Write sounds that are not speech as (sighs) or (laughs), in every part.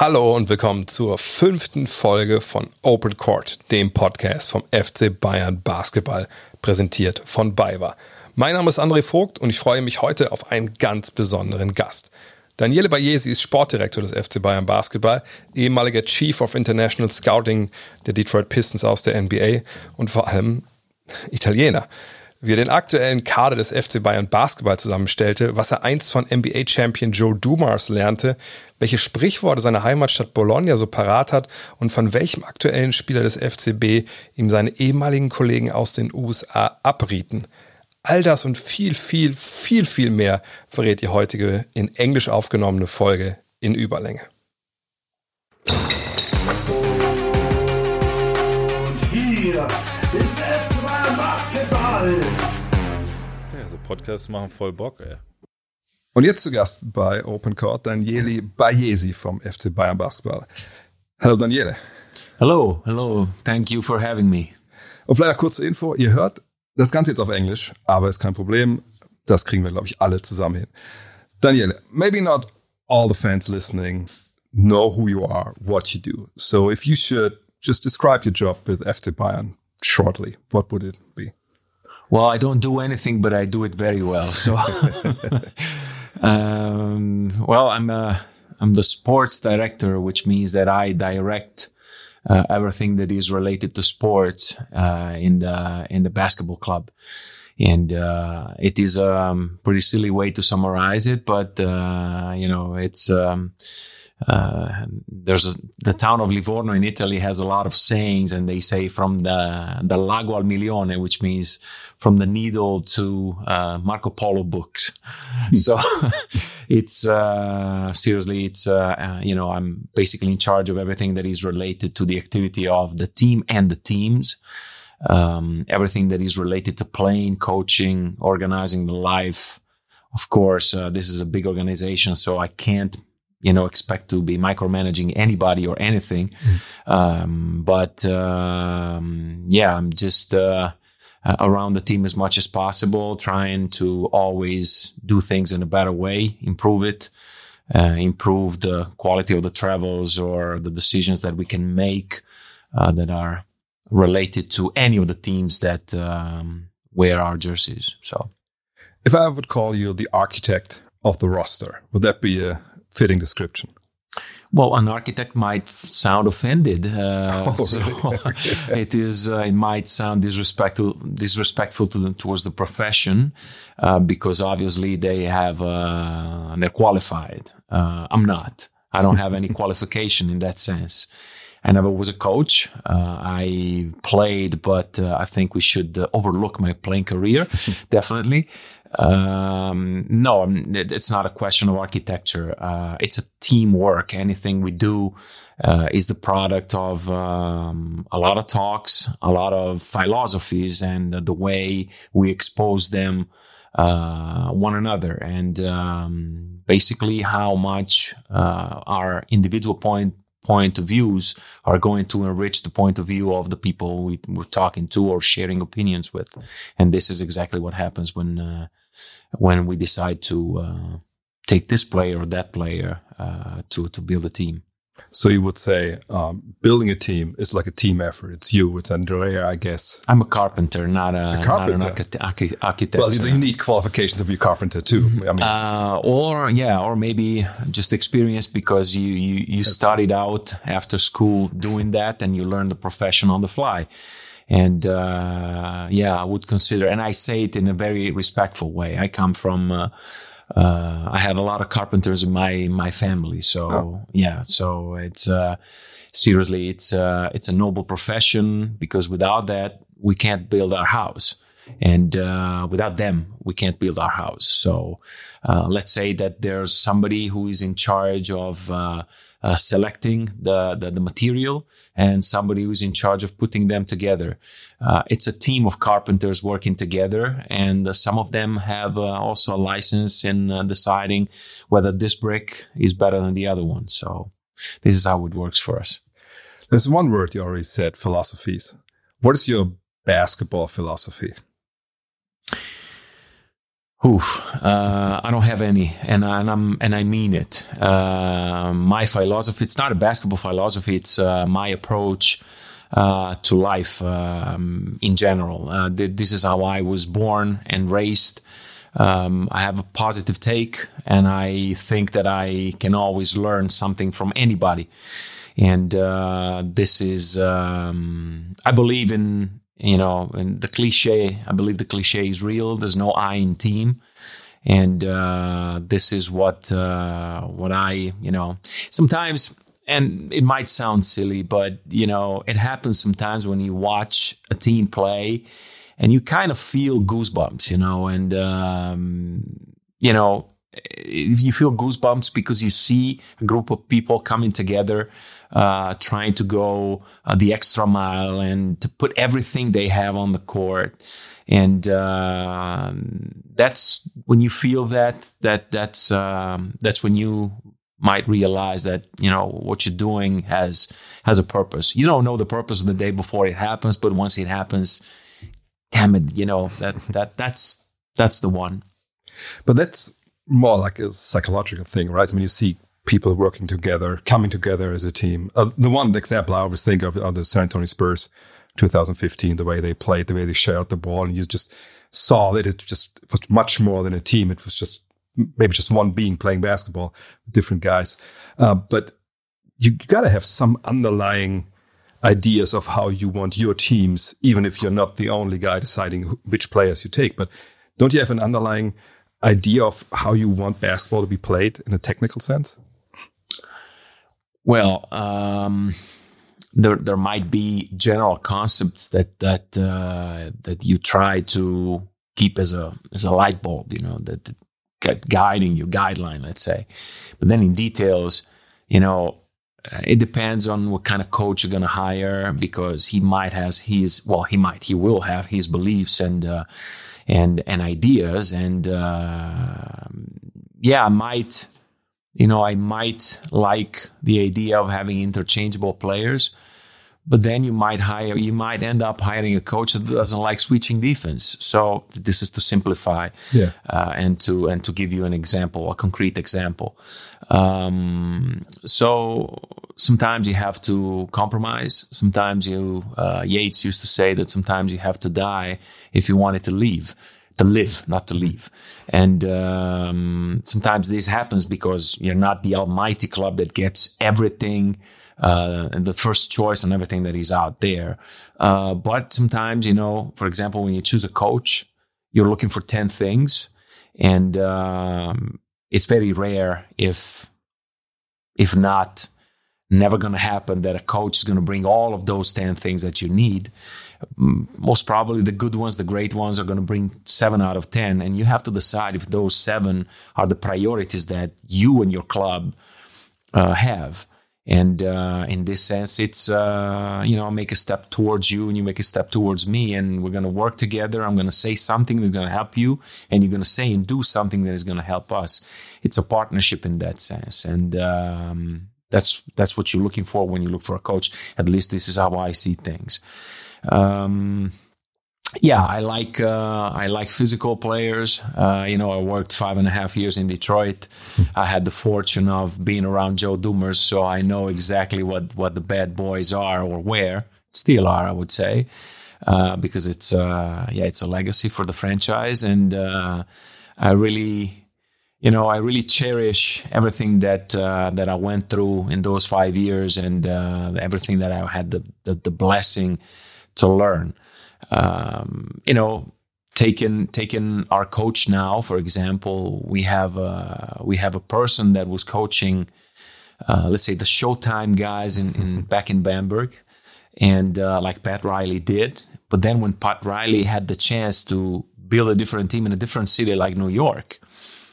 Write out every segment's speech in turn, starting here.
Hallo und willkommen zur fünften Folge von Open Court, dem Podcast vom FC Bayern Basketball, präsentiert von BayWa. Mein Name ist André Vogt und ich freue mich heute auf einen ganz besonderen Gast. Daniele Bayesi ist Sportdirektor des FC Bayern Basketball, ehemaliger Chief of International Scouting der Detroit Pistons aus der NBA und vor allem Italiener wie er den aktuellen Kader des FC Bayern Basketball zusammenstellte, was er einst von NBA-Champion Joe Dumars lernte, welche Sprichworte seine Heimatstadt Bologna so parat hat und von welchem aktuellen Spieler des FCB ihm seine ehemaligen Kollegen aus den USA abrieten. All das und viel, viel, viel, viel mehr verrät die heutige in Englisch aufgenommene Folge in Überlänge. Podcasts machen voll Bock, ey. Und jetzt zu Gast bei Open Court Daniele Bayesi vom FC Bayern Basketball. Hallo Daniele. Hello, hello. Thank you for having me. Und vielleicht kurze Info. Ihr hört das Ganze jetzt auf Englisch, aber ist kein Problem. Das kriegen wir, glaube ich, alle zusammen hin. Daniele, maybe not all the fans listening know who you are, what you do. So if you should just describe your job with FC Bayern shortly, what would it be? Well, I don't do anything, but I do it very well. So, (laughs) um, well, I'm a, I'm the sports director, which means that I direct uh, everything that is related to sports uh, in the in the basketball club. And uh, it is a um, pretty silly way to summarize it, but uh, you know, it's um, uh, there's a, the town of Livorno in Italy has a lot of sayings, and they say from the the lago al milione, which means from the needle to uh, Marco Polo books. Hmm. so (laughs) it's uh, seriously, it's uh, uh, you know I'm basically in charge of everything that is related to the activity of the team and the teams. Um, everything that is related to playing, coaching, organizing the life. Of course, uh, this is a big organization, so I can't you know expect to be micromanaging anybody or anything mm. um, but um, yeah i'm just uh, around the team as much as possible trying to always do things in a better way improve it uh, improve the quality of the travels or the decisions that we can make uh, that are related to any of the teams that um, wear our jerseys so if i would call you the architect of the roster would that be a fitting description? Well, an architect might sound offended. Uh, (laughs) oh, so (laughs) it is. Uh, it might sound disrespectful, disrespectful to them towards the profession, uh, because obviously they have uh, they're qualified. Uh, I'm not. I don't have any (laughs) qualification in that sense. I never was a coach. Uh, I played, but I think we should overlook my playing career, definitely. Um, no, it's not a question of architecture. Uh, it's a teamwork. Anything we do uh, is the product of um, a lot of talks, a lot of philosophies, and the way we expose them uh, one another, and um, basically how much uh, our individual point point of views are going to enrich the point of view of the people we, are talking to or sharing opinions with. And this is exactly what happens when uh, when we decide to uh, take this player or that player uh, to to build a team. So you would say um, building a team is like a team effort. It's you, it's Andrea, I guess. I'm a carpenter, not a, a carpenter. Not an archi- architect. Well, you need qualifications to be a carpenter too. Mm-hmm. I mean, uh, or yeah, or maybe just experience because you you, you studied out after school doing that and you learned the profession on the fly. And uh, yeah, I would consider, and I say it in a very respectful way. I come from. Uh, uh, I had a lot of carpenters in my my family, so oh. yeah. So it's uh, seriously, it's uh, it's a noble profession because without that, we can't build our house, and uh, without them, we can't build our house. So uh, let's say that there's somebody who is in charge of uh, selecting the, the, the material and somebody who's in charge of putting them together. Uh, it's a team of carpenters working together, and uh, some of them have uh, also a license in uh, deciding whether this brick is better than the other one. So this is how it works for us. There's one word you already said: philosophies. What is your basketball philosophy? Oof, uh, I don't have any, and, I, and I'm and I mean it. Uh, my philosophy. It's not a basketball philosophy. It's uh, my approach uh, to life um, in general. Uh, th- this is how I was born and raised. Um, I have a positive take, and I think that I can always learn something from anybody. And uh, this is, um, I believe in you know, and the cliche, I believe the cliche is real. There's no I in team. And uh, this is what uh, what I, you know, sometimes, and it might sound silly, but you know, it happens sometimes when you watch a team play, and you kind of feel goosebumps, you know, and um, you know, you feel goosebumps because you see a group of people coming together uh, trying to go uh, the extra mile and to put everything they have on the court. And uh, that's when you feel that that that's um, that's when you might realize that you know what you're doing has has a purpose. You don't know the purpose of the day before it happens, but once it happens, damn it, you know that (laughs) that that's that's the one. But that's more like a psychological thing, right? I mean, you see people working together, coming together as a team. Uh, the one example I always think of are the San Antonio Spurs 2015, the way they played, the way they shared the ball, and you just saw that it just was much more than a team. It was just maybe just one being playing basketball, different guys. Uh, but you, you got to have some underlying ideas of how you want your teams, even if you're not the only guy deciding which players you take. But don't you have an underlying idea of how you want basketball to be played in a technical sense? Well, um, there there might be general concepts that that uh, that you try to keep as a as a light bulb, you know, that, that guiding you, guideline, let's say. But then in details, you know, it depends on what kind of coach you're going to hire because he might has his well, he might he will have his beliefs and uh, and and ideas and uh, yeah, might you know, I might like the idea of having interchangeable players, but then you might hire, you might end up hiring a coach that doesn't like switching defense. So this is to simplify, yeah, uh, and to and to give you an example, a concrete example. Um, so sometimes you have to compromise. Sometimes you, uh, Yates used to say that sometimes you have to die if you wanted to leave to live, not to leave. And um, sometimes this happens because you're not the almighty club that gets everything uh, and the first choice on everything that is out there. Uh, but sometimes, you know, for example, when you choose a coach, you're looking for 10 things. And um, it's very rare if, if not, never going to happen that a coach is going to bring all of those 10 things that you need most probably the good ones, the great ones are going to bring seven out of 10. And you have to decide if those seven are the priorities that you and your club uh, have. And uh, in this sense, it's, uh, you know, make a step towards you and you make a step towards me. And we're going to work together. I'm going to say something that's going to help you. And you're going to say and do something that is going to help us. It's a partnership in that sense. And, um, that's that's what you're looking for when you look for a coach. At least this is how I see things. Um, yeah, I like uh, I like physical players. Uh, you know, I worked five and a half years in Detroit. I had the fortune of being around Joe Dumars, so I know exactly what what the bad boys are or where still are. I would say uh, because it's uh, yeah, it's a legacy for the franchise, and uh, I really you know, I really cherish everything that uh, that I went through in those five years, and everything that I had the, the, the blessing to learn. Um, you know, taking taking our coach now, for example, we have a, we have a person that was coaching, uh, let's say the Showtime guys in, in (laughs) back in Bamberg, and uh, like Pat Riley did. But then when Pat Riley had the chance to build a different team in a different city like New York,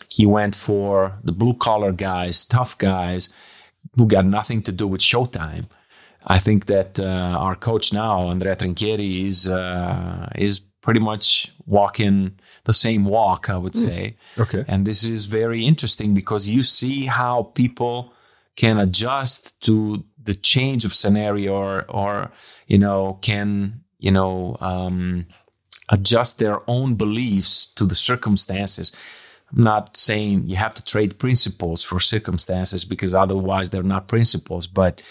he went for the blue collar guys, tough guys who got nothing to do with Showtime I think that uh, our coach now, Andrea Trinchieri, is uh, is pretty much walking the same walk, I would hmm. say. Okay. And this is very interesting because you see how people can adjust to the change of scenario or, or you know, can, you know, um, adjust their own beliefs to the circumstances. I'm not saying you have to trade principles for circumstances because otherwise they're not principles, but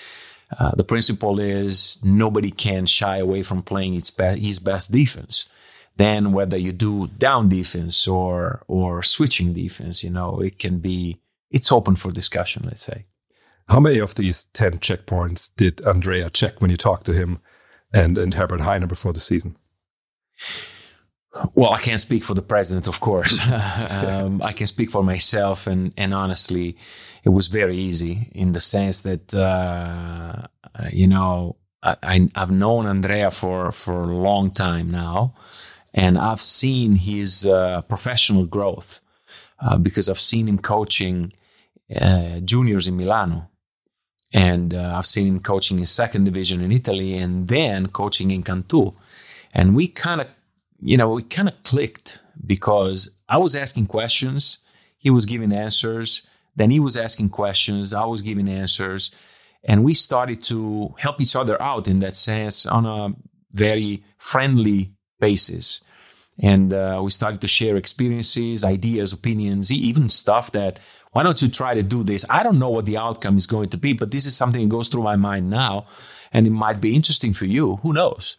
uh, the principle is nobody can shy away from playing his, be- his best defense. Then whether you do down defense or or switching defense, you know, it can be it's open for discussion. Let's say. How many of these ten checkpoints did Andrea check when you talked to him and and Herbert Hainer before the season? Well, I can't speak for the president, of course. (laughs) um, I can speak for myself, and and honestly, it was very easy in the sense that uh, you know I, have known Andrea for for a long time now, and I've seen his uh, professional growth uh, because I've seen him coaching uh, juniors in Milano, and uh, I've seen him coaching in second division in Italy, and then coaching in Cantu, and we kind of you know, it kind of clicked because I was asking questions, he was giving answers, then he was asking questions, I was giving answers, and we started to help each other out in that sense on a very friendly basis. And uh, we started to share experiences, ideas, opinions, even stuff that, why don't you try to do this? I don't know what the outcome is going to be, but this is something that goes through my mind now, and it might be interesting for you. Who knows?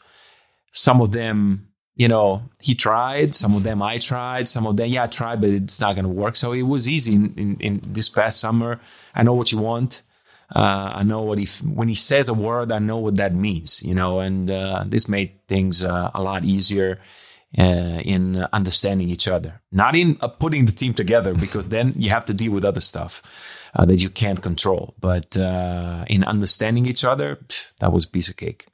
Some of them you know, he tried. Some of them I tried. Some of them, yeah, I tried, but it's not going to work. So it was easy in, in, in, this past summer. I know what you want. Uh, I know what he when he says a word, I know what that means. You know, and uh, this made things uh, a lot easier uh, in understanding each other. Not in uh, putting the team together, (laughs) because then you have to deal with other stuff uh, that you can't control. But in understanding each other, pff, that was a piece of cake.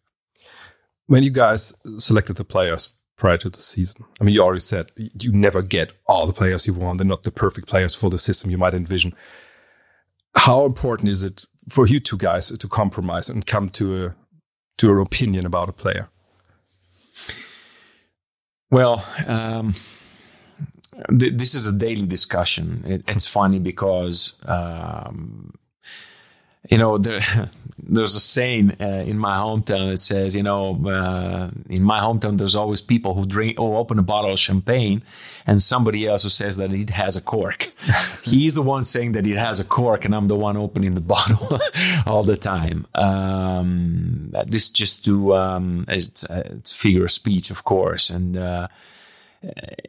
When you guys selected the players, prior to the season? I mean, you already said you never get all the players you want. They're not the perfect players for the system you might envision. How important is it for you two guys to compromise and come to a to an opinion about a player? Well, um, th this is a daily discussion. It, it's funny because um, you know, there, (laughs) there's a saying uh, in my hometown that says, you know, uh, in my hometown, there's always people who drink or open a bottle of champagne and somebody else who says that it has a cork. (laughs) He's the one saying that it has a cork and I'm the one opening the (laughs) bottle all the time. Um, this just to, um, it's, uh, it's figure of speech, of course. And, uh,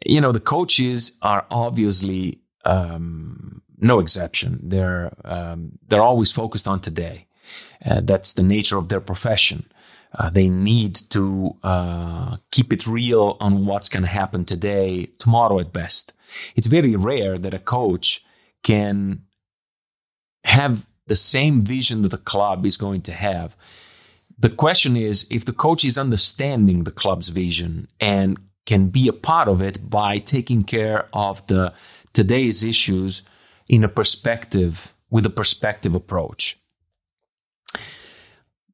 you know, the coaches are obviously, um, no exception. They're um, they're always focused on today. Uh, that's the nature of their profession. Uh, they need to uh, keep it real on what's going to happen today, tomorrow at best. It's very rare that a coach can have the same vision that the club is going to have. The question is if the coach is understanding the club's vision and can be a part of it by taking care of the today's issues in a perspective, with a perspective approach.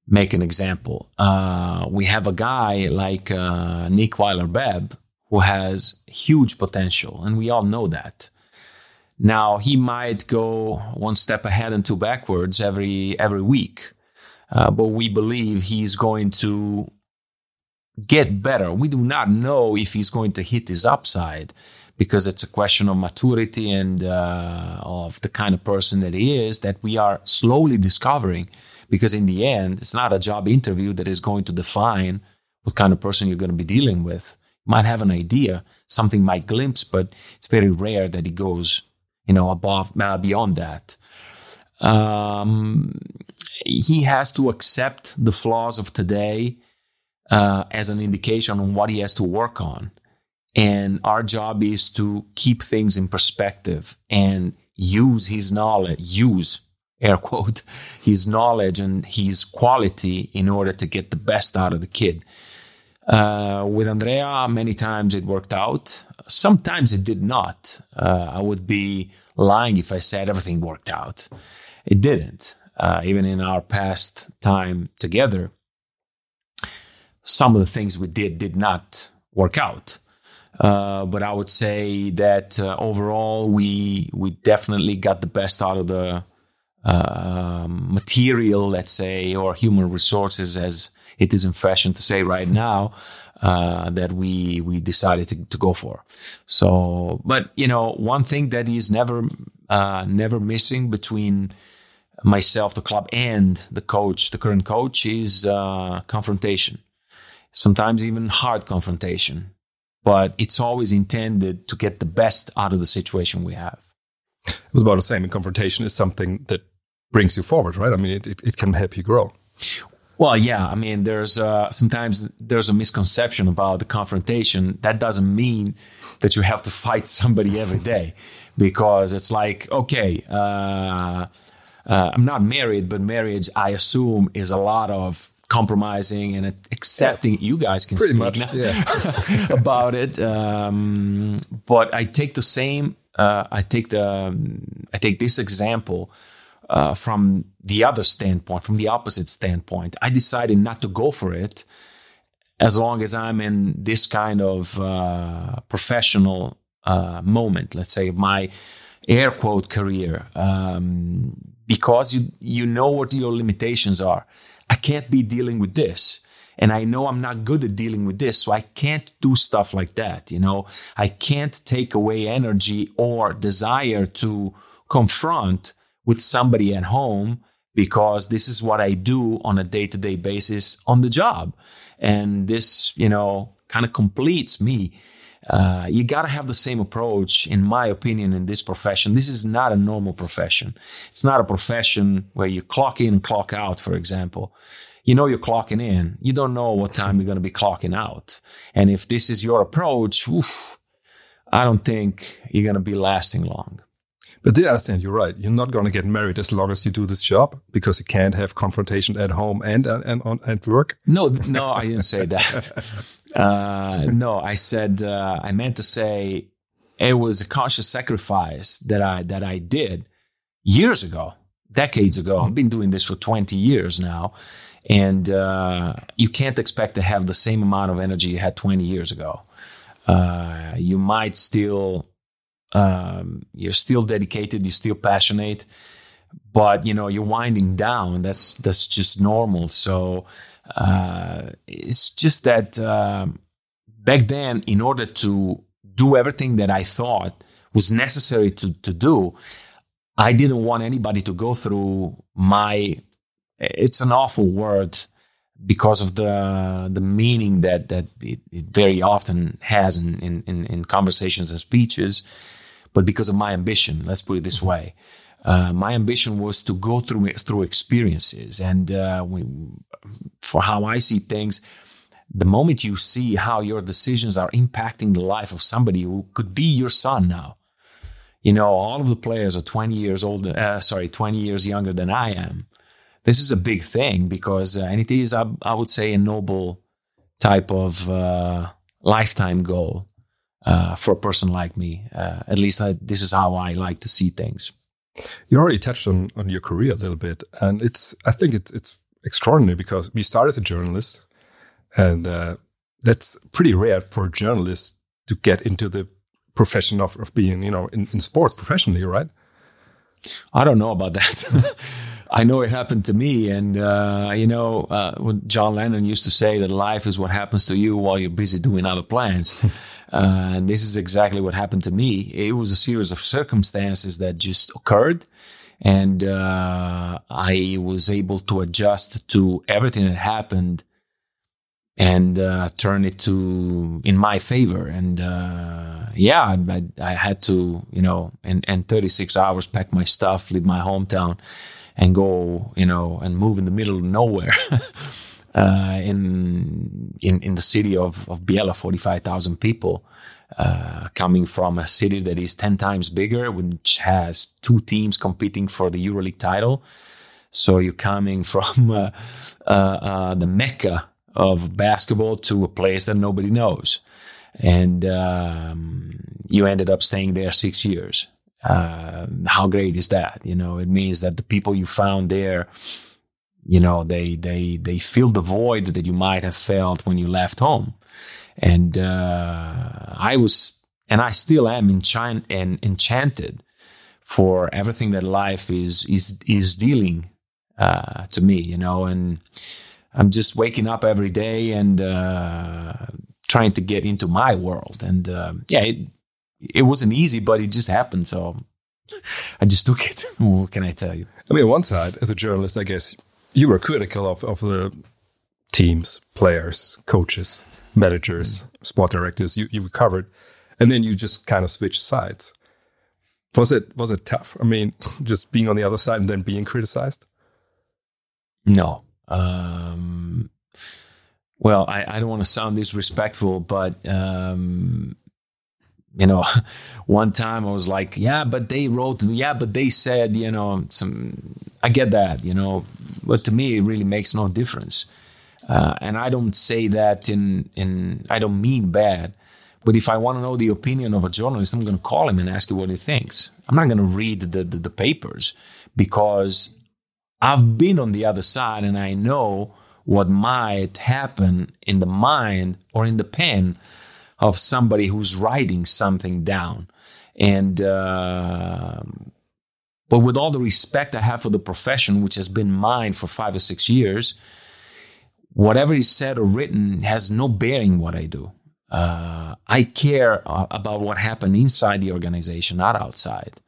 Make an example. Uh, we have a guy like uh, Nick Weiler-Babb who has huge potential, and we all know that. Now he might go one step ahead and two backwards every every week, uh, but we believe he's going to get better. We do not know if he's going to hit his upside because it's a question of maturity and uh, of the kind of person that he is that we are slowly discovering. Because in the end, it's not a job interview that is going to define what kind of person you're going to be dealing with. You might have an idea, something might glimpse, but it's very rare that it goes, you know, above, uh, beyond that. Um, he has to accept the flaws of today uh, as an indication on what he has to work on. And our job is to keep things in perspective and use his knowledge, use air quote, (laughs) his knowledge and his quality in order to get the best out of the kid. Uh, with Andrea, many times it worked out. Sometimes it did not. Uh, I would be lying if I said everything worked out. It didn't. Uh, even in our past time together, some of the things we did did not work out. Uh, but I would say that uh, overall, we we definitely got the best out of the uh, material, let's say, or human resources, as it is in fashion to say right now, uh, that we we decided to, to go for. So, but you know, one thing that is never uh, never missing between myself, the club, and the coach, the current coach, is uh, confrontation. Sometimes even hard confrontation, but it's always intended to get the best out of the situation we have. It was about the same. And confrontation is something that brings you forward, right? I mean, it, it, it can help you grow. Well, yeah. I mean, there's uh, sometimes there's a misconception about the confrontation. That doesn't mean that you have to fight (laughs) somebody every day, because it's like, okay, uh, uh, I'm not married, but marriage, I assume, is a lot of compromising and accepting. You guys can pretty speak much now yeah. (laughs) about it. Um, but I take the same. Uh, I take the. I take this example uh, from the other standpoint, from the opposite standpoint. I decided not to go for it as long as I'm in this kind of uh, professional uh, moment, let's say my air quote career, um, because you you know what your limitations are. I can't be dealing with this. And I know I'm not good at dealing with this. So I can't do stuff like that. You know, I can't take away energy or desire to confront with somebody at home because this is what I do on a day to day basis on the job. And this, you know, kind of completes me. Uh, you got to have the same approach, in my opinion, in this profession. This is not a normal profession. It's not a profession where you clock in and clock out, for example. You know you're clocking in. You don't know what time you're going to be clocking out. And if this is your approach, oof, I don't think you're going to be lasting long. But did I understand you're right? You're not going to get married as long as you do this job because you can't have confrontation at home and and on at work. No, no, I didn't say that. (laughs) uh, no, I said uh, I meant to say it was a conscious sacrifice that I that I did years ago, decades ago. I've been doing this for 20 years now, and uh, you can't expect to have the same amount of energy you had 20 years ago. Uh, you might still um, you're still dedicated, you're still passionate, but you know you're winding down. That's that's just normal. So uh, it's just that um, back then, in order to do everything that I thought was necessary to to do, I didn't want anybody to go through my. It's an awful word because of the the meaning that that it, it very often has in, in, in conversations and speeches but because of my ambition. Let's put it this way. Uh, my ambition was to go through through experiences, and uh, we, for how I see things, the moment you see how your decisions are impacting the life of somebody who could be your son now, you know, all of the players are 20 years old, uh, sorry, 20 years younger than I am. This is a big thing because, uh, and it is, I, I, would say, a noble type of uh, lifetime goal for a person like me. At least I, this is how I like to see things. You already touched on, on your career a little bit, and it's I think it's it's extraordinary because we started as a journalist, and uh, that's pretty rare for a journalist to get into the profession of, of being you know in, in sports professionally, right? I don't know about that. (laughs) I know it happened to me, and uh, you know, uh, when John Lennon used to say that life is what happens to you while you're busy doing other plans, (laughs) uh, and this is exactly what happened to me. It was a series of circumstances that just occurred, and uh, I was able to adjust to everything that happened and uh, turn it to in my favor. And uh, yeah, I, I, had to, you know, in, in 36 hours, pack my stuff, leave my hometown and go, you know, and move in the middle of nowhere. (laughs) uh, in in in the city of of Biella, forty five thousand people, uh, coming from a city that is ten times bigger, which has two teams competing for the EuroLeague title. So you're coming (laughs) from uh, uh, uh, the mecca of basketball to a place that nobody knows, and um, you ended up staying there six years uh, how great is that? You know, it means that the people you found there, you know, they they they fill the void that you might have felt when you left home. And uh, I was, and I still am enchant- and enchanted for everything that life is is is dealing uh, to me. You know, and I'm just waking up every day and uh, trying to get into my world. And uh, yeah, it, it wasn't easy, but it just happened. So I just took it. (laughs) what can I tell you? I mean, on one side, as a journalist, I guess you were critical of, of the teams, players, coaches, managers, sport directors you, you covered, and then you just kind of switched sides. Was it was it tough? I mean, (laughs) just being on the other side and then being criticized. No. Um, well, I, I don't want to sound disrespectful, but um, you know, (laughs) one time I was like, yeah, but they wrote, yeah, but they said, you know, some. I get that, you know, but to me, it really makes no difference. Uh, and I don't say that in in I don't mean bad. But if I want to know the opinion of a journalist, I'm going to call him and ask him what he thinks. I'm not going to read the, the, the papers because I've been on the other side and I know what might happen in the mind or in the pen of somebody who's writing something down. And, uh, but with all the respect I have for the profession, which has been mine for five or six years, whatever is said or written has no bearing what I do. Uh, I care uh, about what happened inside the organization, not outside.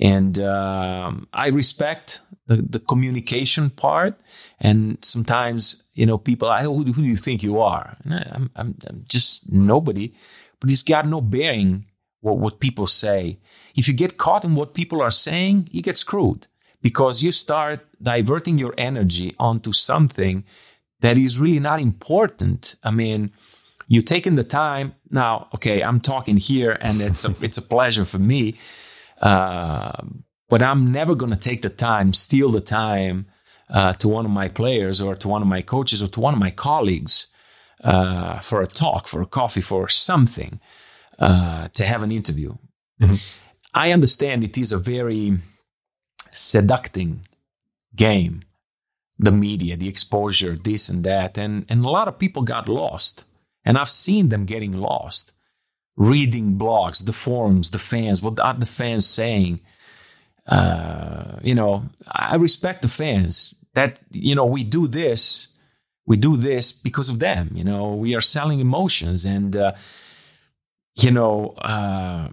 And um, I respect the, the, communication part. And sometimes, you know, people, I, who, who do you think you are? I'm, I'm, I'm, just nobody. But it's got no bearing what, what people say. If you get caught in what people are saying, you get screwed because you start diverting your energy onto something that is really not important. I mean, you're taking the time now. Okay, I'm talking here, and it's a it's a pleasure for me. Uh, but I'm never going to take the time, steal the time uh, to one of my players or to one of my coaches or to one of my colleagues uh, for a talk, for a coffee, for something uh, to have an interview. Mm-hmm. I understand it is a very seducting game, the media, the exposure, this and that, and and a lot of people got lost. And I've seen them getting lost, reading blogs, the forums, the fans, what are the fans saying? Uh, you know, I respect the fans that, you know, we do this, we do this because of them. You know, we are selling emotions. And, uh, you know, uh,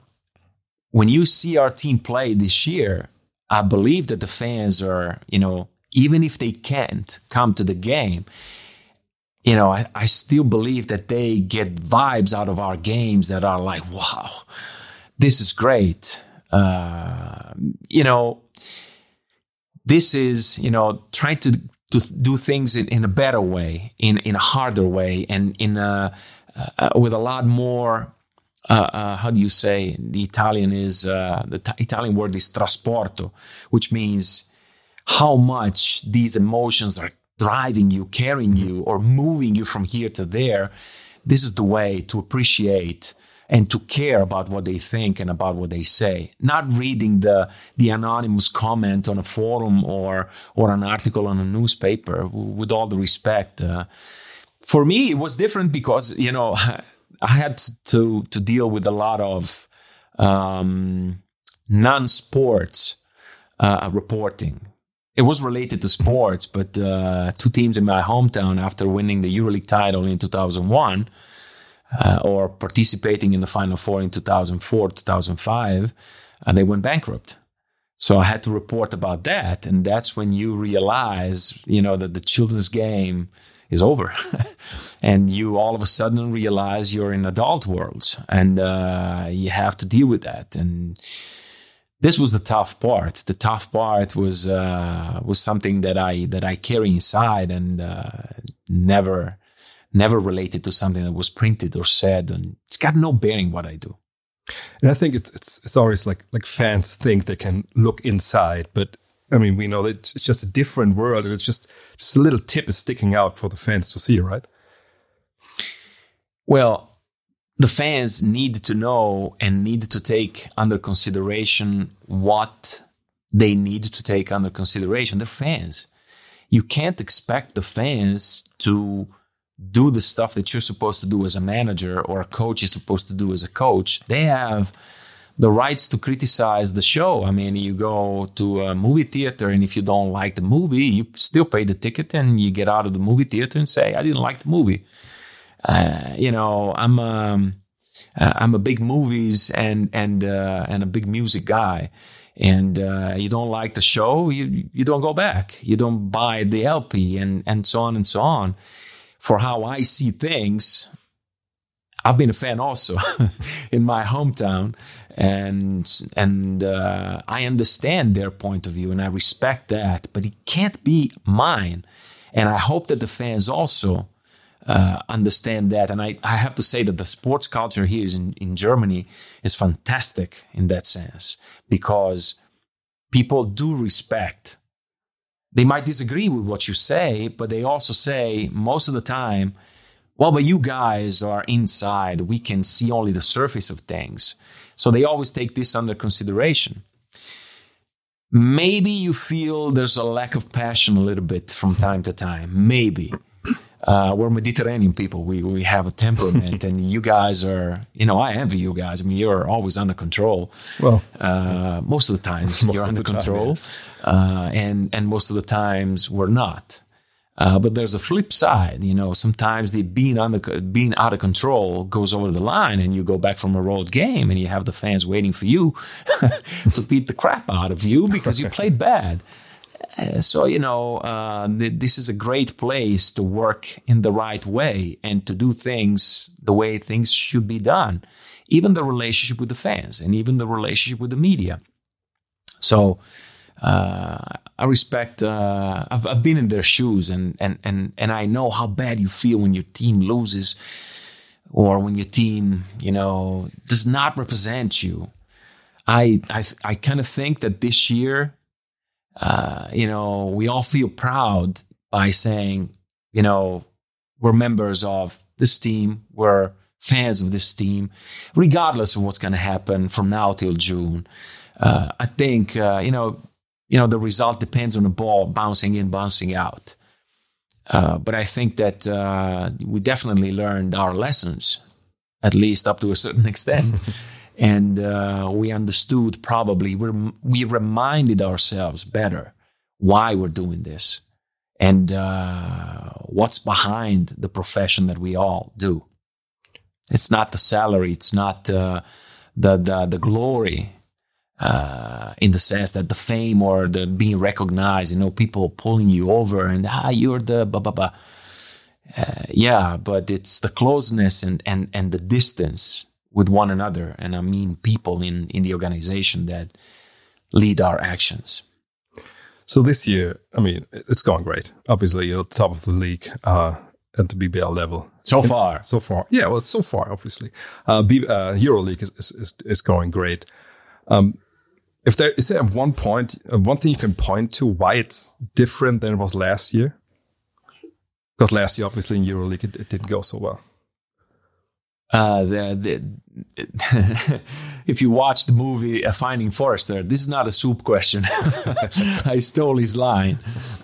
when you see our team play this year, I believe that the fans are, you know, even if they can't come to the game, you know, I, I still believe that they get vibes out of our games that are like, wow, this is great. Uh, you know, this is, you know, trying to, to do things in, in a better way, in, in a harder way, and in a, uh, with a lot more uh, uh, how do you say the Italian is uh, the t- Italian word is trasporto, which means how much these emotions are driving you, carrying you, or moving you from here to there, this is the way to appreciate and to care about what they think and about what they say. Not reading the the anonymous comment on a forum or or an article on a newspaper. With all the respect, uh, for me it was different because you know (laughs) I had to to deal with a lot of um, non-sports uh, reporting it was related to sports, but uh, two teams in my hometown, after winning the EuroLeague title in 2001 uh, or participating in the Final Four in 2004, 2005, and they went bankrupt. So I had to report about that, and that's when you realize, you know, that the children's game is over, (laughs) and you all of a sudden realize you're in adult worlds, and uh, you have to deal with that, and this was the tough part. The tough part was uh, was something that I that I carry inside and uh, never never related to something that was printed or said, and it's got no bearing what I do. And I think it's it's it's always like like fans think they can look inside, but I mean we know that it's just a different world, and it's just just a little tip is sticking out for the fans to see, right? Well, the fans need to know and need to take under consideration what they need to take under consideration. They're fans. You can't expect the fans to do the stuff that you're supposed to do as a manager or a coach is supposed to do as a coach. They have the rights to criticize the show. I mean, you go to a movie theater, and if you don't like the movie, you still pay the ticket and you get out of the movie theater and say, I didn't like the movie. uh, you know, I'm um, uh, I'm a big movies and and uh, and a big music guy. And uh, you don't like the show, you you don't go back. You don't buy the LP, and and so on and so on. For how I see things, I've been a fan also (laughs) in my hometown, and and uh, I understand their point of view and I respect that, but it can't be mine. And I hope that the fans also uh, understand that. And I, I have to say that the sports culture here in, in Germany is fantastic in that sense because people do respect. They might disagree with what you say, but they also say most of the time, well, but you guys are inside. We can see only the surface of things. So they always take this under consideration. Maybe you feel there's a lack of passion a little bit from time to time. Maybe. Uh, we're Mediterranean people. We we have a temperament, (laughs) and you guys are. You know, I envy you guys. I mean, you're always under control. Well, uh, most of the times (laughs) you're under control, yeah. uh, and and most of the times we're not. Uh, but there's a flip side, you know. Sometimes the being on the being out of control goes over the line, and you go back from a road game, and you have the fans waiting for you (laughs) to beat the crap out of you because you played bad. Uh, so you know, uh, th- this is a great place to work in the right way and to do things the way things should be done, even the relationship with the fans and even the relationship with the media. So uh, I respect. Uh, I've, I've, been in their shoes, and and and and I know how bad you feel when your team loses, or when your team, you know, does not represent you. I I I kind of think that this year, uh, you know, we all feel proud by saying, you know, we're members of this team. We're fans of this team, regardless of what's going to happen from now till June. Uh, I think uh, you know you know the result depends on the ball bouncing in, bouncing out. Uh, but I think that uh, we definitely learned our lessons, at least up to a certain (laughs) extent, and uh, we understood probably we we reminded ourselves better why we're doing this and uh, what's behind the profession that we all do. It's not the salary. It's not uh, the the the glory uh, in the sense that the fame or the being recognized, you know, people pulling you over and ah, you're the blah blah blah. Uh, yeah, but it's the closeness and and and the distance with one another, and I mean people in in the organization that lead our actions. So this year, I mean, it's gone great. Obviously, you're top of the league uh, at the BBL level. So far, so far, yeah. Well, so far, obviously, uh, B, uh, EuroLeague is, is is going great. Um, if there is there one point, uh, one thing you can point to why it's different than it was last year? Because last year, obviously in EuroLeague, it, it didn't go so well. Uh, the, the, (laughs) if you watch the movie Finding Forrester, this is not a soup question. (laughs) I stole his line,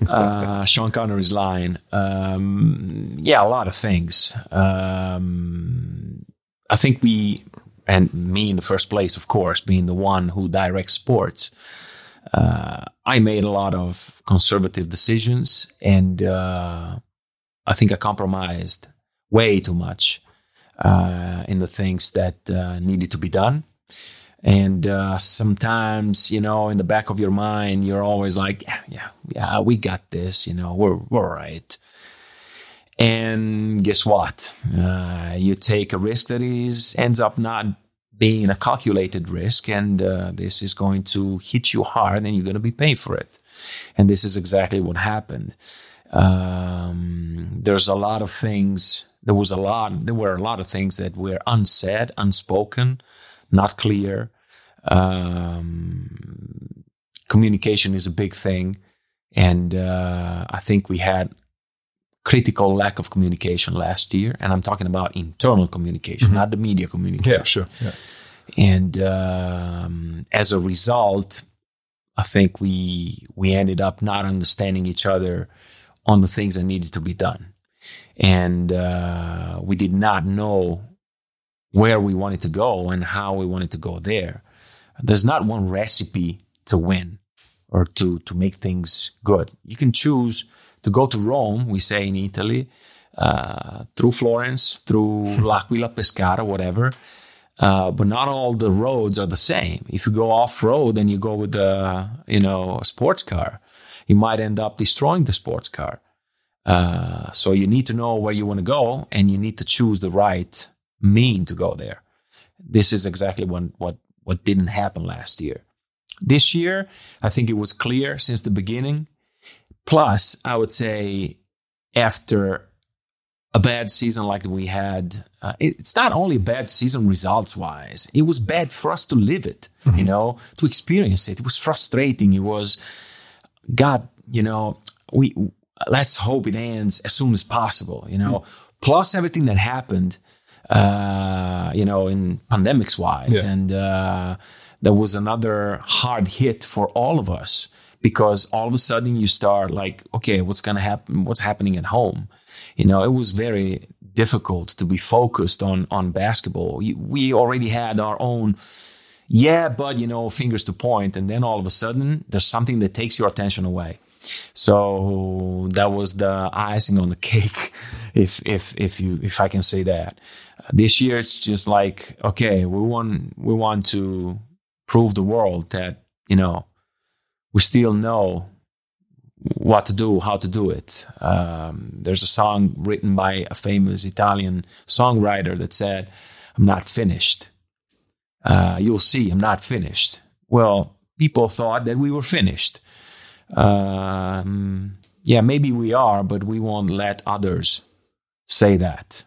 uh, Sean Connery's line. Um, yeah, a lot of things. Um, I think we and me in the first place, of course, being the one who directs sports, uh, I made a lot of conservative decisions, and uh, I think I compromised way too much in the things that uh, needed to be done. And uh, sometimes, you know, in the back of your mind, you're always like, yeah, yeah, yeah, we got this. You know, we're we're right. And guess what? Uh, you take a risk that is ends up not being a calculated risk, and uh, this is going to hit you hard, and you're going to be paying for it. And this is exactly what happened. Um, there's a lot of things. There was a lot. There were a lot of things that were unsaid, unspoken, not clear. Um, communication is a big thing, and uh, I think we had critical lack of communication last year, and I'm talking about internal communication, mm-hmm. not the media communication. Yeah, sure. Yeah. And um, as a result, I think we we ended up not understanding each other on the things that needed to be done, and uh, we did not know where we wanted to go and how we wanted to go there. There's not one recipe to win or to to make things good. You can choose to go to Rome, we say in Italy, uh, through Florence, through L'Aquila, Pescara, whatever. Uh, but not all the roads are the same. If you go off road and you go with a you know a sports car, you might end up destroying the sports car. Uh, so you need to know where you want to go, and you need to choose the right mean to go there. This is exactly what what what didn't happen last year. This year, I think it was clear since the beginning. Plus, I would say after a bad season like we had, uh, it's not only a bad season results wise, it was bad for us to live it, mm-hmm. you know, to experience it. It was frustrating. It was, God, you know, we let's hope it ends as soon as possible, you know, mm-hmm. plus everything that happened, uh, you know, in pandemics wise. Yeah. And uh, there was another hard hit for all of us because all of a sudden you start like, okay, what's going to happen? What's happening at home? You know, it was very difficult to be focused on on basketball. We already had our own, yeah, but you know, fingers to point, and then all of a sudden there's something that takes your attention away. So that was the icing on the cake, (laughs) if if if you if I can say that. This year it's just like okay, we want we want to prove the world that you know we still know what to do, how to do it. Um, there's a song written by a famous Italian songwriter that said, I'm not finished. Uh, you'll see, I'm not finished. Well, people thought that we were finished. Um, yeah, maybe we are, but we won't let others say that.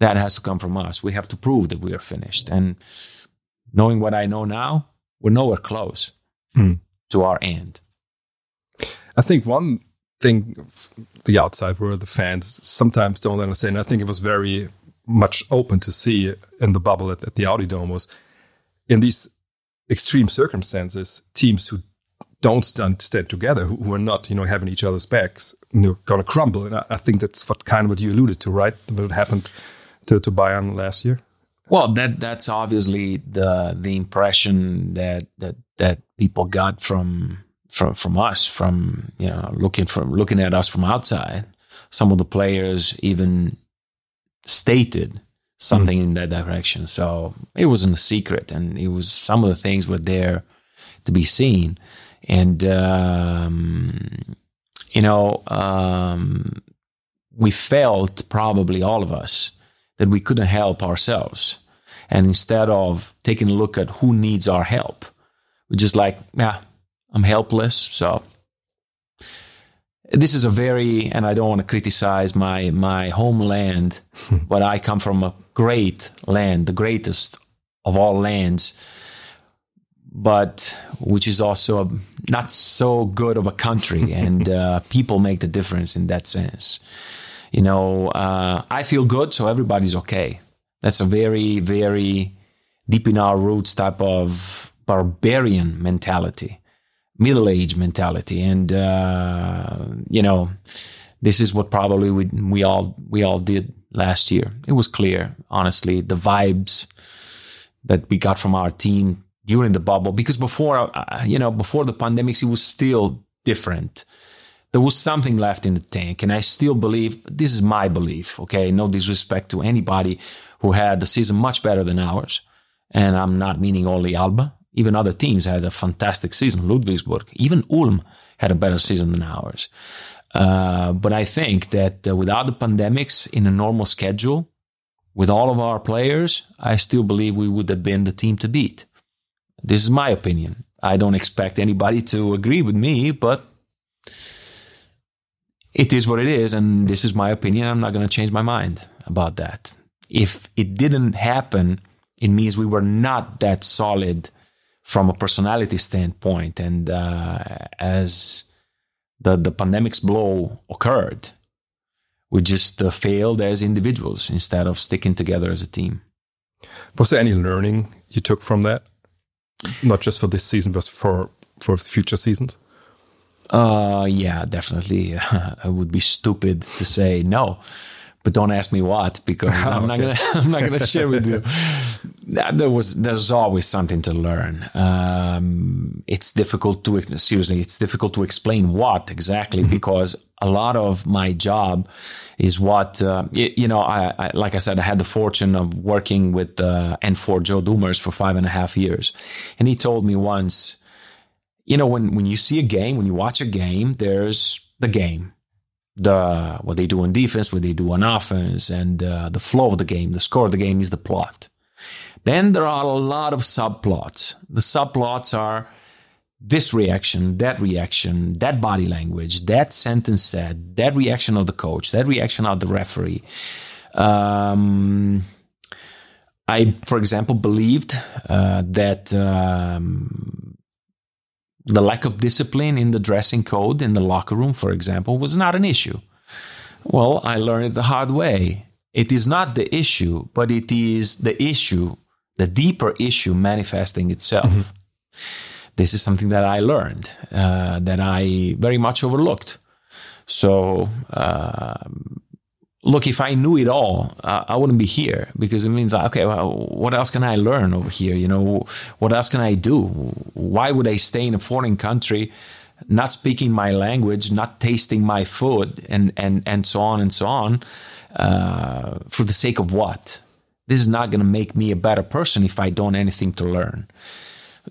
That has to come from us. We have to prove that we are finished. And knowing what I know now, we're nowhere close mm. to our end. I think one thing the outside world, the fans sometimes don't understand. I think it was very much open to see in the bubble at, at the Audi Dome was in these extreme circumstances, teams who don't stand, stand together, who, who, are not, you know, having each other's backs, you know, gonna crumble. And I, I, think that's what kind of what you alluded to, right? What happened to, to Bayern last year. Well, that that's obviously the the impression that that that people got from from from us, from you know looking from looking at us from outside. Some of the players even stated something mm. in that direction. So it wasn't a secret, and it was some of the things were there to be seen, and um, you know um, we felt probably all of us that we couldn't help ourselves, and instead of taking a look at who needs our help, we're just like yeah I'm helpless. So this is a very, and I don't want to criticize my my homeland, (laughs) but I come from a great land, the greatest of all lands, but which is also a, not so good of a country, (laughs) and uh, people make the difference in that sense. You know, uh, I feel good, so everybody's okay. That's a very, very deep in our roots type of barbarian mentality middle age mentality, and uh, you know, this is what probably we we all we all did last year. It was clear, honestly, the vibes that we got from our team during the bubble. Because before, uh, you know, before the pandemics, it was still different. There was something left in the tank, and I still believe this is my belief. Okay, no disrespect to anybody who had the season much better than ours, and I'm not meaning only Alba. Even other teams had a fantastic season. Ludwigsburg, even Ulm had a better season than ours. Uh, but I think that uh, without the pandemics, in a normal schedule, with all of our players, I still believe we would have been the team to beat. This is my opinion. I don't expect anybody to agree with me, but it is what it is, and this is my opinion. I'm not going to change my mind about that. If it didn't happen, it means we were not that solid from a personality standpoint. And uh, as the, the pandemic's blow occurred, we just uh, failed as individuals instead of sticking together as a team. Was there any learning you took from that? Not just for this season, but for for future seasons? Uh, yeah, definitely. (laughs) I would be stupid to say no but don't ask me what because (laughs) I'm not gonna (laughs) I'm not gonna share with you. There was there's always something to learn. Um, it's difficult to seriously it's difficult to explain what exactly mm-hmm. because a lot of my job is what uh, you know. I, I like I said, I had the fortune of working with uh, and for Joe Dumars for five and a half years, and he told me once, you know, when when you see a game, when you watch a game, there's the game, the what they do on defense, what they do on offense, and uh, the flow of the game, the score of the game is the plot. Then there are a lot of subplots. The subplots are this reaction, that reaction, that body language, that sentence said, that reaction of the coach, that reaction of the referee. Um, I, for example, believed uh, that um, the lack of discipline in the dressing code in the locker room, for example, was not an issue. Well, I learned it the hard way. It is not the issue, but it is the issue, the deeper issue manifesting itself. Mm-hmm (laughs) this is something that I learned uh, that I very much overlooked. So, uh, look, if I knew it all, uh, I wouldn't be here because it means, okay, well, what else can I learn over here? You know, what else can I do? Why would I stay in a foreign country, not speaking my language, not tasting my food, and and and so on and so on, uh, for the sake of what? This is not going to make me a better person if I don't anything to learn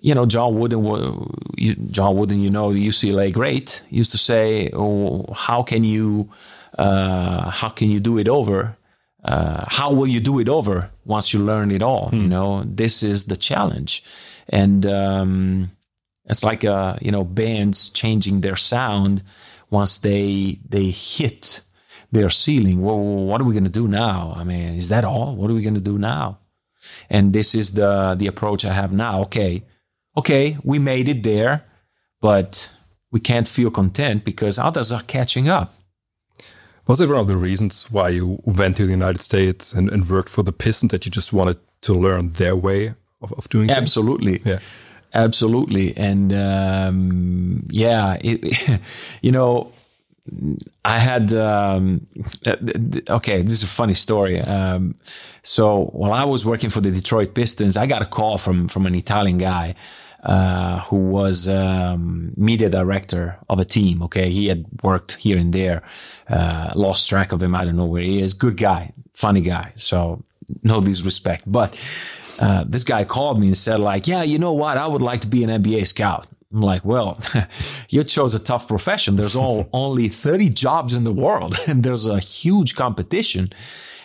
you know, John Wooden, John Wooden, you know, the UCLA great, used to say, "Oh, how can you, uh, how can you do it over? Uh, how will you do it over once you learn it all? Hmm. You know, this is the challenge, and um, it's like uh, you know, bands changing their sound once they they hit their ceiling. Well, what are we going to do now? I mean, is that all? What are we going to do now? And this is the the approach I have now. Okay okay, we made it there, but we can't feel content because others are catching up. Was it one of the reasons why you went to the United States and, and worked for the Pistons that you just wanted to learn their way of, of doing things? Absolutely. Yeah. Absolutely. And um, yeah, it, (laughs) you know, I had um, okay. This is a funny story. Um, so while I was working for the Detroit Pistons, I got a call from from an Italian guy uh, who was um, media director of a team. Okay, he had worked here and there. Uh, lost track of him. I don't know where he is. Good guy, funny guy. So no disrespect, but uh, this guy called me and said like, "Yeah, you know what? I would like to be an NBA scout." I'm like, well, (laughs) you chose a tough profession. There's all, (laughs) only 30 jobs in the world (laughs) and there's a huge competition.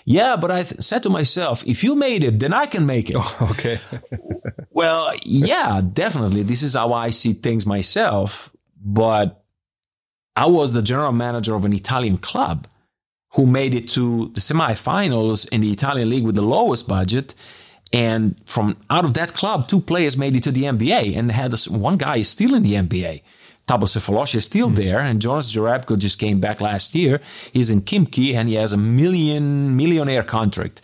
Yeah, but I th- said to myself, if you made it, then I can make it. Oh, (laughs) okay. (laughs) well, yeah, definitely. This is how I see things myself. But I was the general manager of an Italian club who made it to the semifinals in the Italian league with the lowest budget. And from out of that club, two players made it to the NBA and had this, one guy is still in the NBA. Thabo Sefolosha is still mm-hmm. there, and Jonas Jerebko just came back last year. He's in Khimki, and he has a million millionaire contract,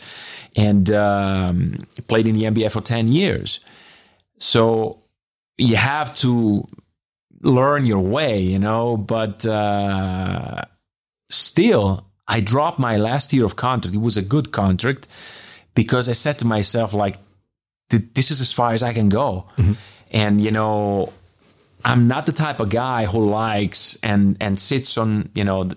and um, played in the NBA for ten years. So you have to learn your way, you know. But uh, still, I dropped my last year of contract. It was a good contract because I said to myself, like, this is as far as I can go. Mm-hmm. And you know, I'm not the type of guy who likes and and sits on, you know,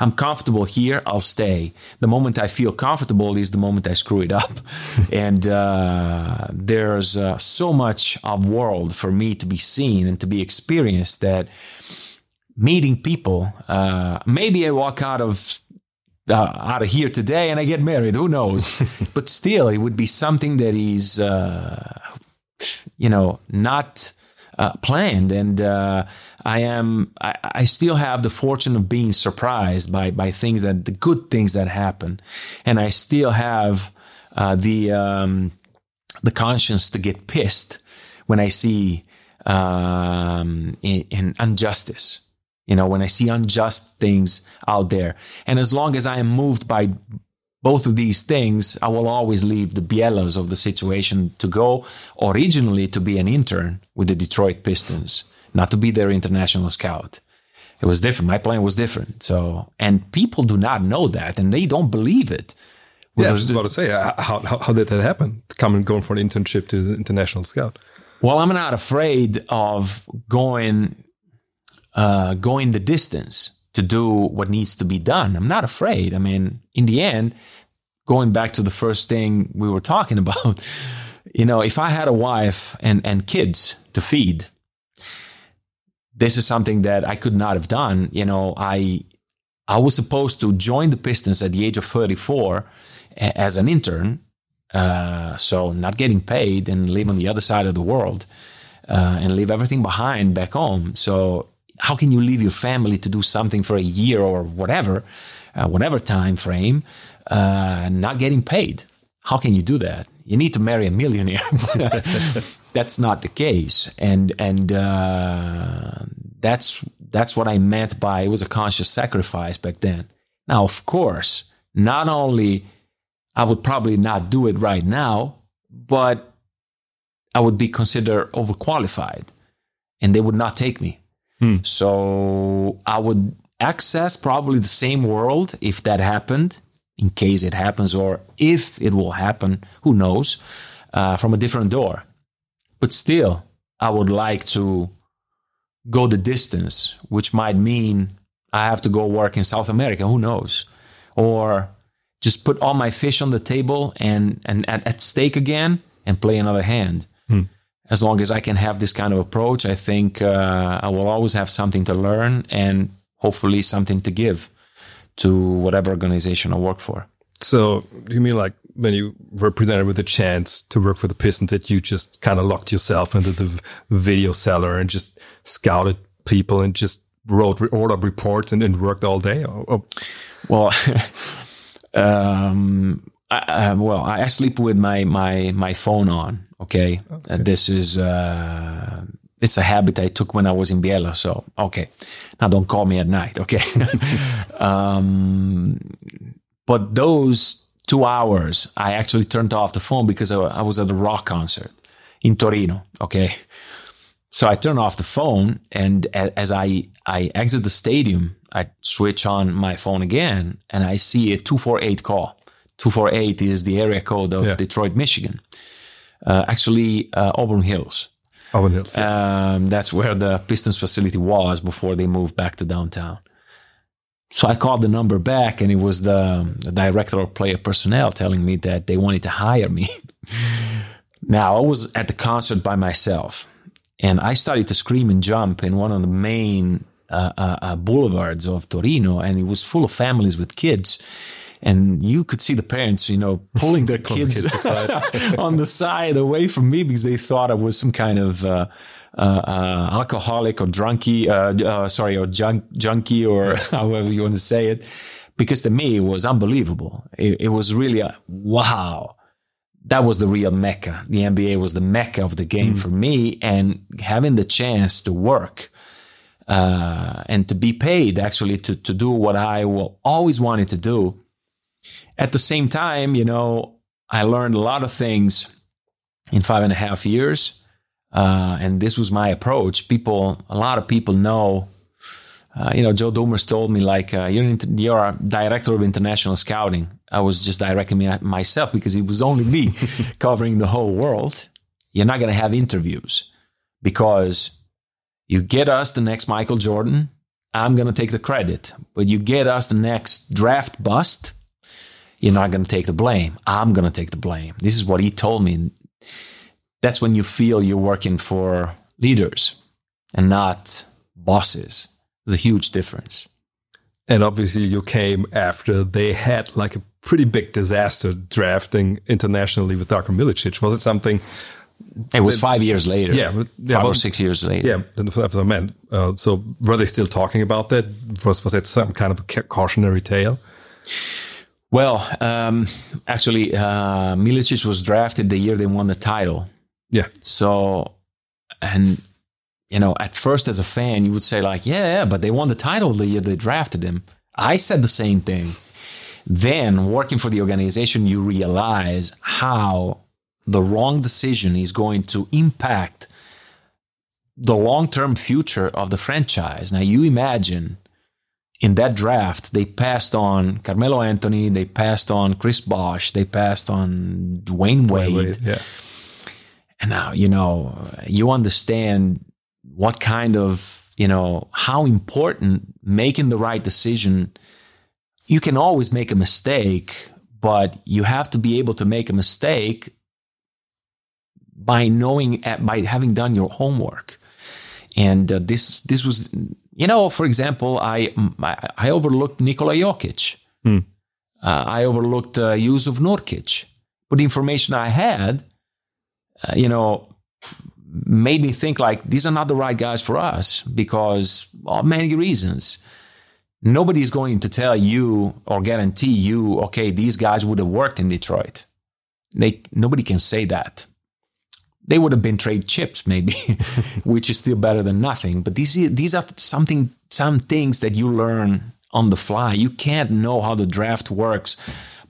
I'm comfortable here, I'll stay. The moment I feel comfortable is the moment I screw it up. (laughs) and uh, there's uh, so much of world for me to be seen and to be experienced that meeting people, uh, maybe I walk out of uh, out of here today and I get married. Who knows? (laughs) but still, it would be something that is, uh, you know, not uh, planned. And uh, I am, I, I, still have the fortune of being surprised by by things that the good things that happen, and I still have uh, the um, the conscience to get pissed when I see um, in, in injustice. You know, when I see unjust things out there. And as long as I am moved by both of these things, I will always leave the Bielas of the situation to go originally to be an intern with the Detroit Pistons, not to be their international scout. It was different. My plan was different. So, and people do not know that and they don't believe it. yeah, I was about to say, how, how, how did that happen? Coming, going for an internship to the international scout? Well, I'm not afraid of going uh, going the distance. To do what needs to be done. I'm not afraid. I mean, in the end, going back to the first thing we were talking (laughs) about, you know, if I had a wife and, and kids to feed, this is something that I could not have done. You know, I I was supposed to join the Pistons at the age of 34 as an intern, uh, so not getting paid and live on the other side of the world uh, and leave everything behind back home. So how can you leave your family to do something for a year or whatever, uh, whatever time frame, uh, not getting paid? How can you do that? You need to marry a millionaire. (laughs) that's not the case, and and uh, that's that's what I meant by it was a conscious sacrifice back then. Now, of course, not only I would probably not do it right now, but I would be considered overqualified, and they would not take me. Hmm. So I would access probably the same world if that happened, in case it happens, or if it will happen, who knows, uh, from a different door. But still, I would like to go the distance, which might mean I have to go work in South America, who knows? Or just put all my fish on the table and, and at, at stake again and play another hand. As long as I can have this kind of approach, I think uh, I will always have something to learn and hopefully something to give to whatever organization I work for. So, do you mean like when you were presented with a chance to work for the Pistons, that you just kind of locked yourself into the video cellar and just scouted people and just wrote up reports and, and worked all day? Or, or? Well, (laughs) um, I, well, I sleep with my my my phone on. Okay, okay. this is uh, it's a habit I took when I was in Biella. So okay, now don't call me at night. Okay, (laughs) um, but those two hours, I actually turned off the phone because I, I was at a rock concert in Torino. Okay. So I turn off the phone, and as I, I exit the stadium, I switch on my phone again, and I see a 248 call. 248 is the area code of yeah. Detroit, Michigan. Uh, actually, uh, Auburn Hills. Auburn Hills. Yeah. Um, that's where the Pistons facility was before they moved back to downtown. So I called the number back, and it was the, the director of player personnel telling me that they wanted to hire me. (laughs) now I was at the concert by myself, and I started to scream and jump in one of the main uh, uh, uh boulevards of Torino, and it was full of families with kids and you could see the parents, you know, pulling their (laughs) kids, the (laughs) on the side away from me because they thought I was some kind of uh, uh, uh, alcoholic or drunkie, uh, uh, sorry, or junk, junkie or (laughs) however you want to say it. Because to me, it was unbelievable. It, it was really a wow. That was the real mecca. The NBA was the mecca of the game mm. for me, and having the chance to work uh, and to be paid actually to to do what I always wanted to do. At the same time, you know, I learned a lot of things in five and a half years uh, and this was my approach. People, a lot of people know. Uh, you know, Joe Dumars told me like uh, you're you're a director of international scouting. I was just directing me myself because it was only me (laughs) covering the whole world. You're not going to have interviews because you get us the next Michael Jordan. I'm going to take the credit, but you get us the next draft bust. You're not going to take the blame. I'm going to take the blame. This is what he told me that's when you feel you're working for leaders and not bosses. There's a huge difference. And obviously, you came after they had like a pretty big disaster drafting internationally with Darko Milicic. Was it something? It was that, five years later. Yeah, but, yeah five or six years later. Yeah, that's what I meant. Uh, so, were they still talking about that? Was was it some kind of a cautionary tale? Well, um, actually, uh, Milicic was drafted the year they won the title. Yeah. So, and you know, at first as a fan, you would say like, yeah, yeah, but they won the title the year they drafted him. I said the same thing. Then, working for the organization, you realize how the wrong decision is going to impact the long-term future of the franchise. Now, you imagine in that draft, they passed on Carmelo Anthony, they passed on Chris Bosh, they passed on Dwyane Wade. Wade yeah and now, you know, you understand what kind of you know, how important making the right decision. You can always make a mistake, but you have to be able to make a mistake by knowing, by having done your homework. And uh, this, this was, you know, for example, I, I, overlooked Nikola Jokic. Hmm. Uh, I overlooked uh, Jusuf Nurkic. But the information I had, uh, you know, made me think like these are not the right guys for us because of many reasons. Nobody's going to tell you or guarantee you, okay, these guys would have worked in Detroit. They nobody can say that. They would have been trade chips, maybe, (laughs) which is still better than nothing. But these these are something some things that you learn on the fly. You can't know how the draft works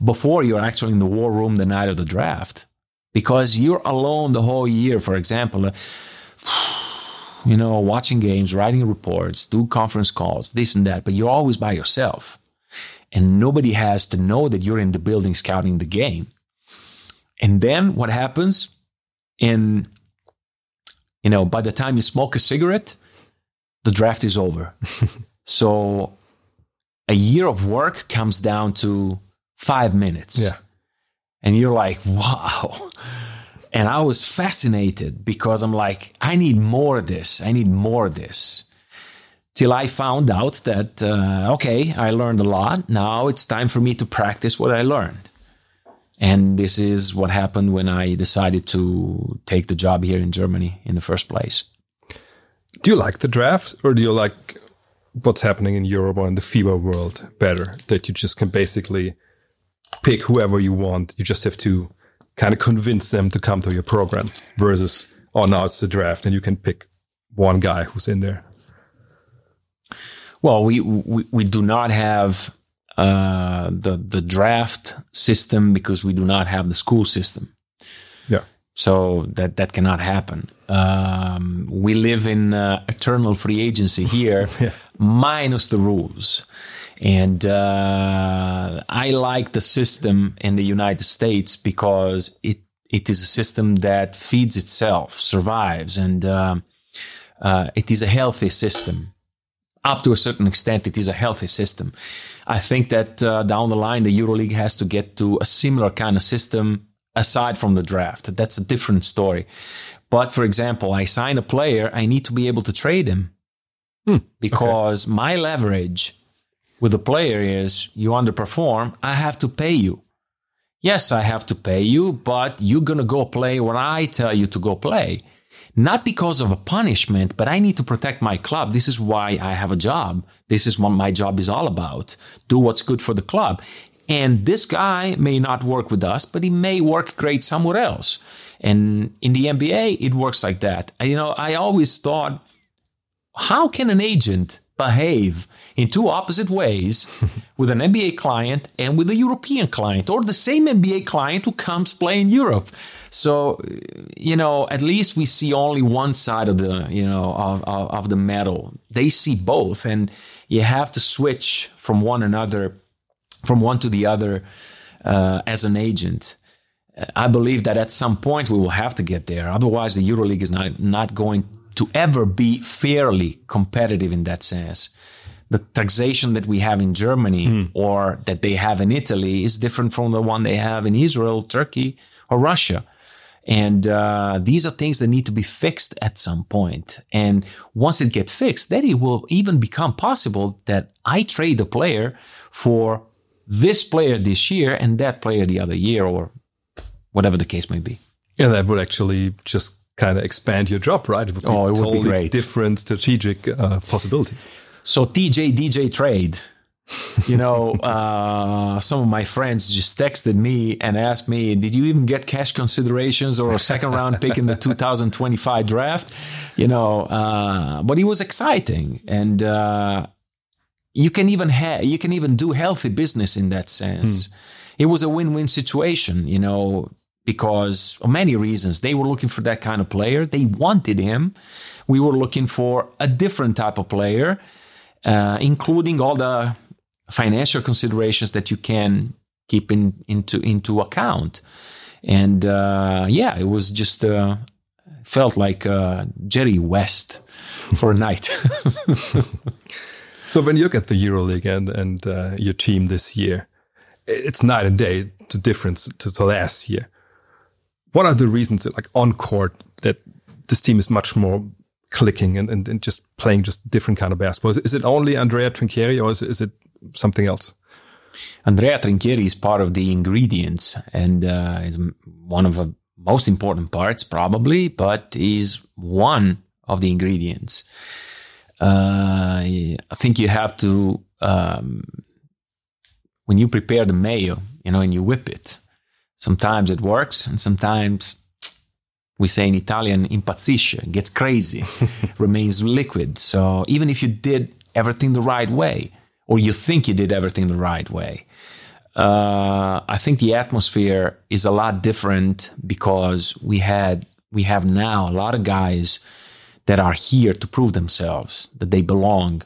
before you're actually in the war room the night of the draft because you're alone the whole year. For example, uh, (sighs) you know, watching games, writing reports, do conference calls, this and that, but you're always by yourself. And nobody has to know that you're in the building scouting the game. And then what happens in, you know, by the time you smoke a cigarette, the draft is over. (laughs) so a year of work comes down to five minutes. Yeah. And you're like, wow. And I was fascinated because I'm like, I need more of this. I need more of this. Till I found out that, uh, okay, I learned a lot. Now it's time for me to practice what I learned. And this is what happened when I decided to take the job here in Germany in the first place. Do you like the draft or do you like what's happening in Europe or in the FIBA world better? That you just can basically pick whoever you want. You just have to kind of convince them to come to your program versus, oh, now it's the draft and you can pick one guy who's in there. Well, we, we, we do not have uh, the, the draft system because we do not have the school system. Yeah. So that, that cannot happen. Um, we live in uh, eternal free agency here, (laughs) yeah. minus the rules. And uh, I like the system in the United States because it it is a system that feeds itself, survives, and uh, uh, it is a healthy system. Up to a certain extent, it is a healthy system. I think that uh, down the line, the EuroLeague has to get to a similar kind of system aside from the draft. That's a different story. But for example, I sign a player, I need to be able to trade him hmm. because okay. my leverage with the player is you underperform, I have to pay you. Yes, I have to pay you, but you're going to go play where I tell you to go play. Not because of a punishment, but I need to protect my club. This is why I have a job. This is what my job is all about. Do what's good for the club. And this guy may not work with us, but he may work great somewhere else. And in the NBA, it works like that. You know, I always thought, how can an agent behave in two opposite ways (laughs) with an NBA client and with a European client, or the same NBA client who comes play in Europe. So, you know, at least we see only one side of the, you know, of, of, of the medal. They see both, and you have to switch from one another, from one to the other, uh, as an agent. I believe that at some point we will have to get there. Otherwise, the EuroLeague is not not going to ever be fairly competitive in that sense. The taxation that we have in Germany mm. or that they have in Italy is different from the one they have in Israel, Turkey, or Russia. And uh, these are things that need to be fixed at some point. And once it gets fixed, then it will even become possible that I trade a player for this player this year and that player the other year, or whatever the case may be. Yeah, that would actually just kind of expand your job, right? It would oh, it totally would be great. Different strategic uh, possibilities. So TJ DJ trade. you know, (laughs) uh, some of my friends just texted me and asked me, "Did you even get cash considerations or a second round pick in the 2025 draft?" You know, uh, but it was exciting, and uh, you can even ha- you can even do healthy business in that sense. Hmm. It was a win-win situation. You know, because of many reasons. They were looking for that kind of player. They wanted him. We were looking for a different type of player, uh, including all the financial considerations that you can keep in, into into account. And uh, yeah, it was just uh, felt like uh, Jerry West for a night. (laughs) so when you look at the EuroLeague and and uh, your team this year, it's night and day. The difference to, to last year. What are the reasons, that, like on court, that this team is much more clicking and, and, and just playing just different kind of basketball? Is it, is it only Andrea Trinchieri or is it, is it something else? Andrea Trinchieri is part of the ingredients and uh, is one of the most important parts, probably, but is one of the ingredients. Uh, I think you have to, um, when you prepare the mayo, you know, and you whip it, sometimes it works and sometimes we say in Italian, impazzisce, gets crazy, (laughs) remains liquid. So even if you did everything the right way, or you think you did everything the right way, uh, I think the atmosphere is a lot different because we had we have now a lot of guys that are here to prove themselves that they belong,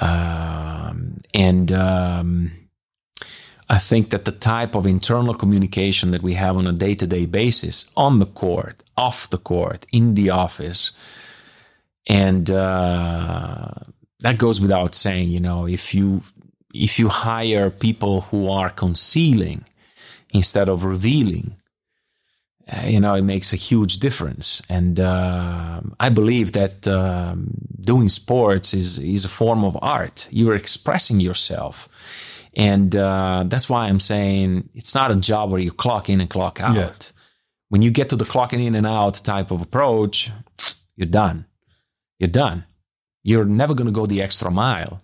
um, and um, I think that the type of internal communication that we have on a day to day basis on the court, off the court, in the office, and uh, that goes without saying. You know, if you if you hire people who are concealing instead of revealing, uh, you know, it makes a huge difference. And uh, I believe that um, doing sports is is a form of art. You're expressing yourself. And uh, that's why I'm saying it's not a job where you clock in and clock out. Yeah. When you get to the clocking in and out type of approach, you're done. You're done. You're never going to go the extra mile.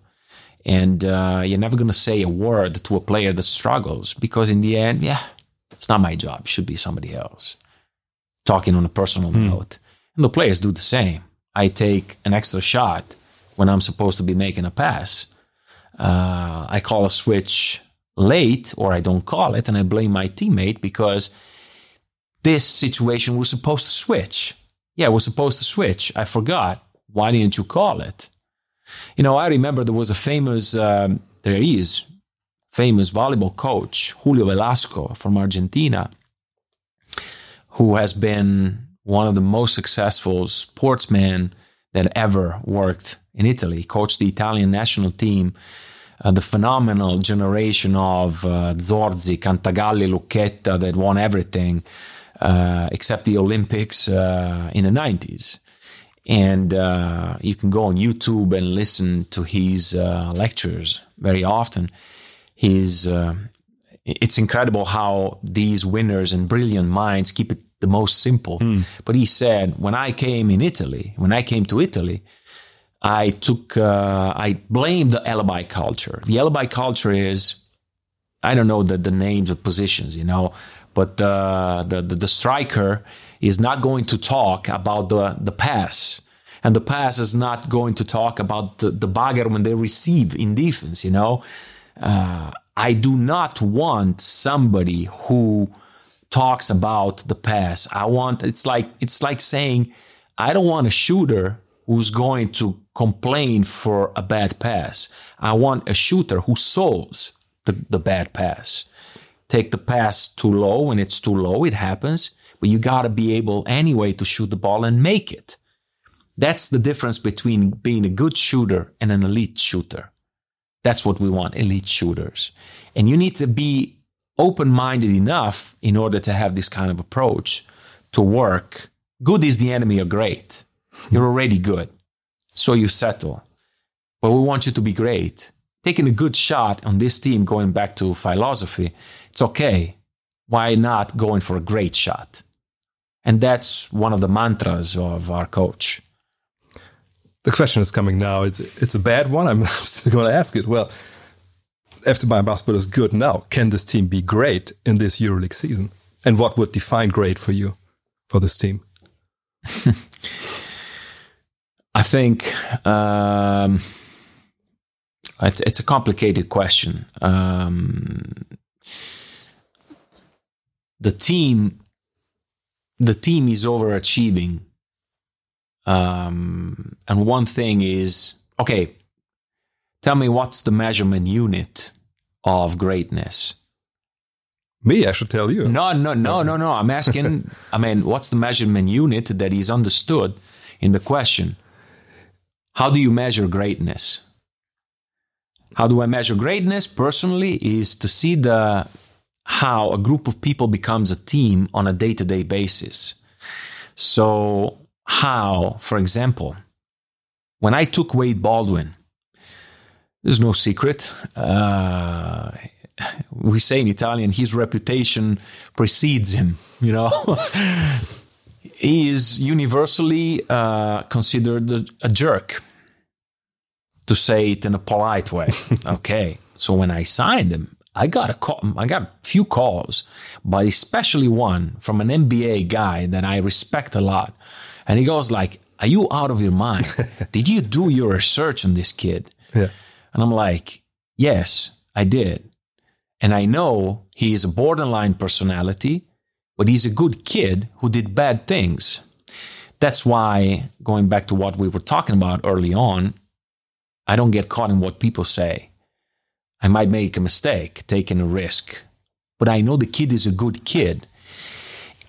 And uh, you're never going to say a word to a player that struggles because, in the end, yeah, it's not my job. It should be somebody else. Talking on a personal hmm. note. And the players do the same. I take an extra shot when I'm supposed to be making a pass uh, I call a switch late or I don't call it, and I blame my teammate because this situation was supposed to switch. Yeah, it was supposed to switch. I forgot. Why didn't you call it? You know, I remember there was a famous, um, there is famous volleyball coach, Julio Velasco from Argentina, who has been one of the most successful sportsmen that ever worked in Italy. Coached the Italian national team uh, the phenomenal generation of uh, Zorzi, Cantagalli, Lucchetta that won everything uh, except the Olympics uh, in the 90s. And uh, you can go on YouTube and listen to his uh, lectures very often. His, it's incredible how these winners and brilliant minds keep it the most simple. Mm. But he said, when I came in Italy, when I came to Italy, I took, uh, I blamed the alibi culture. The alibi culture is, I don't know the, the names of positions, you know, but uh, the, the, the striker is not going to talk about the, the pass. And the pass is not going to talk about the, the bagger when they receive in defense, you know. Uh, I do not want somebody who talks about the pass. I want, it's like, it's like saying, I don't want a shooter who's going to complain for a bad pass. I want a shooter who solves the, the bad pass. Take the pass too low when it's too low, it happens, but you got to be able anyway to shoot the ball and make it. That's the difference between being a good shooter and an elite shooter. That's what we want elite shooters. And you need to be open minded enough in order to have this kind of approach to work. Good is the enemy of great. You're already good. So you settle. But we want you to be great. Taking a good shot on this team, going back to philosophy, it's okay. Why not going for a great shot? And that's one of the mantras of our coach. The question is coming now. It's, it's a bad one. I'm (laughs) still going to ask it. Well, FC Bayern basketball is good now. Can this team be great in this EuroLeague season? And what would define great for you, for this team? (laughs) I think um, it's, it's a complicated question. Um, the team, the team is overachieving, um, and one thing is okay. Tell me what's the measurement unit of greatness? Me, I should tell you. No, no, no, no, no. I'm asking, I mean, what's the measurement unit that is understood in the question? How do you measure greatness? How do I measure greatness personally is to see the how a group of people becomes a team on a day-to-day basis. So, how, for example, when I took Wade Baldwin, there's no secret. Uh, (laughs) we say in Italian, his reputation precedes him. You know, (laughs) he is universally uh, considered a, jerk, to say it in a polite way. (laughs) okay, so when I signed him, I got a call. I got a few calls, but especially one from an NBA guy that I respect a lot, and he goes like, "Are you out of your mind? (laughs) did you do your research on this kid?" Yeah. And I'm like, "Yes, I did." And I know he is a borderline personality, but he's a good kid who did bad things. That's why, going back to what we were talking about early on, I don't get caught in what people say. I might make a mistake, taking a risk, but I know the kid is a good kid.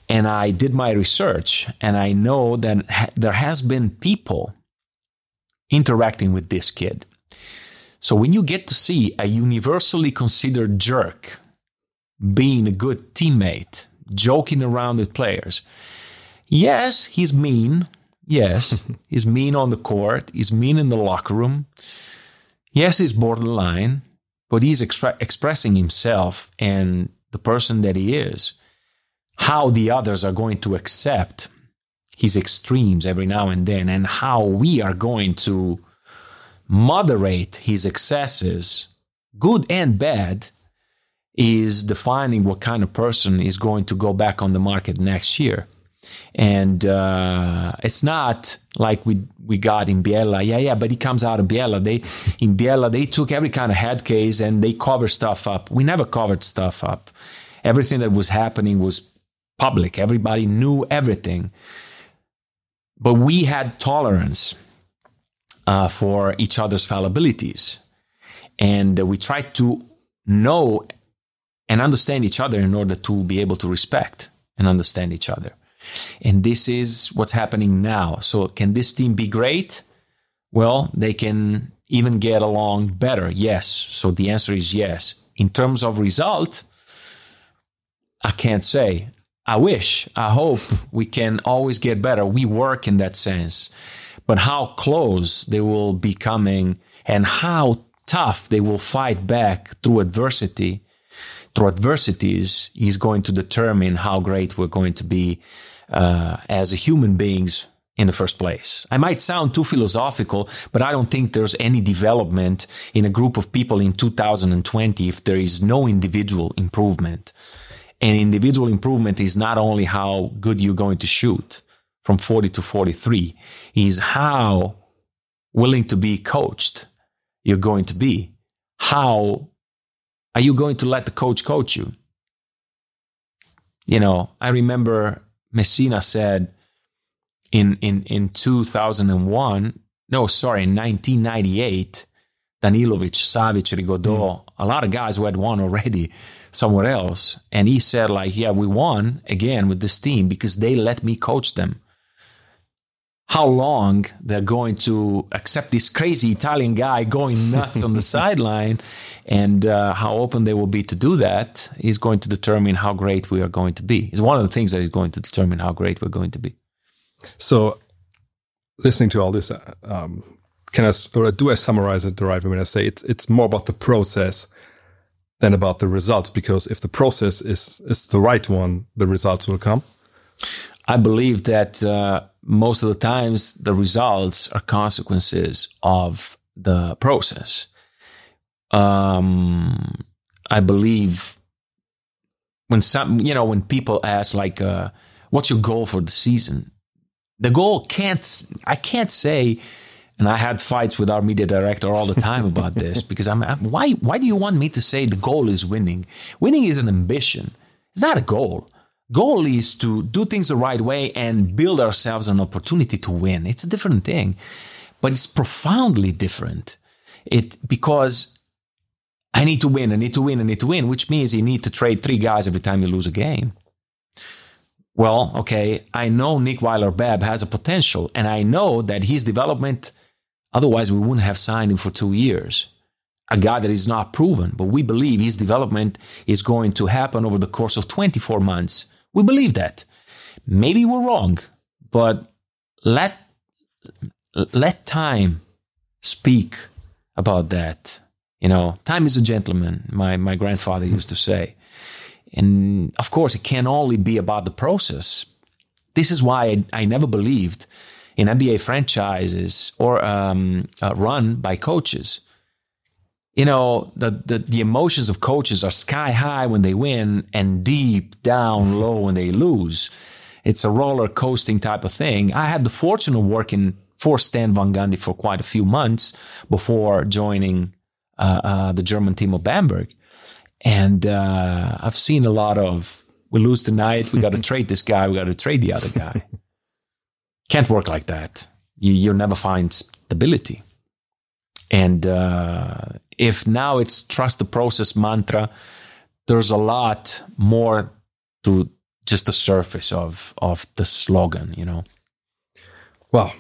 And I did my research, and I know that ha- there has been people interacting with this kid. So when you get to see a universally considered jerk being a good teammate, joking around with players, yes, he's mean. Yes, (laughs) he's mean on the court. He's mean in the locker room. Yes, he's borderline, but he's expre- expressing himself and the person that he is. How the others are going to accept his extremes every now and then, and how we are going to moderate his excesses, good and bad, is defining what kind of person is going to go back on the market next year. And uh, it's not like we we got in Biella. Yeah, yeah, but he comes out of Biella. They in Biella they took every kind of head case and they cover stuff up. We never covered stuff up. Everything that was happening was public. Everybody knew everything. But we had tolerance uh, for each other's fallibilities. And we tried to know and understand each other in order to be able to respect and understand each other. And this is what's happening now. So, can this team be great? Well, they can even get along better. Yes. So, the answer is yes. In terms of result, I can't say. I wish, I hope we can always get better. We work in that sense but how close they will be coming and how tough they will fight back through adversity, through adversities, is going to determine how great we're going to be uh, as human beings in the first place. I might sound too philosophical, but I don't think there's any development in a group of people in 2020 if there is no individual improvement. And individual improvement is not only how good you're going to shoot, from 40 to 43 is how willing to be coached you're going to be. How are you going to let the coach coach you? You know, I remember Messina said in in in 2001, no, sorry, in 1998, Danilovic, Savic, Rigaudeau, mm. a lot of guys who had won already somewhere else. And he said, like, yeah, we won again with this team because they let me coach them how long they're going to accept this crazy Italian guy going nuts on the (laughs) sideline and uh, how open they will be to do that is going to determine how great we are going to be. It's one of the things that is going to determine how great we're going to be. So, listening to all this, uh, um, can I or do I summarize it the right way when I say it's it's more about the process than about the results? Because if the process is is the right one, the results will come. I believe that uh, most of the times the results are consequences of the process. Um, I believe when some, you know, when people ask like, uh, "What's your goal for the season?" The goal can't. I can't say. And I had fights with our media director all the time about this (laughs) because I'm, I'm why why do you want me to say the goal is winning? Winning is an ambition. It's not a goal goal is to do things the right way and build ourselves an opportunity to win. It's a different thing, but it's profoundly different. It because I need to win, I need to win, I need to win, which means you need to trade three guys every time you lose a game. Well, okay, I know Nick Weiler-Babb has a potential, and I know that his development, otherwise, we wouldn't have signed him for two years. A guy that is not proven, but we believe his development is going to happen over the course of 24 months. We believe that. Maybe we're wrong, but let let time speak about that. You know, time is a gentleman, my, my grandfather used to say. And of course, it can only be about the process. This is why I, I never believed in NBA franchises or um, uh, run by coaches. You know, the, the, the emotions of coaches are sky high when they win and deep down low when they lose. It's a roller coasting type of thing. I had the fortune of working for Stan Van Gundy for quite a few months before joining uh, uh, the German team of Bamberg. And uh, I've seen a lot of we lose tonight, we got to (laughs) trade this guy, we got to trade the other guy. (laughs) Can't work like that. You, you'll never find stability. And uh, if now it's trust the process mantra, there's a lot more to just the surface of of the slogan, you know. Well,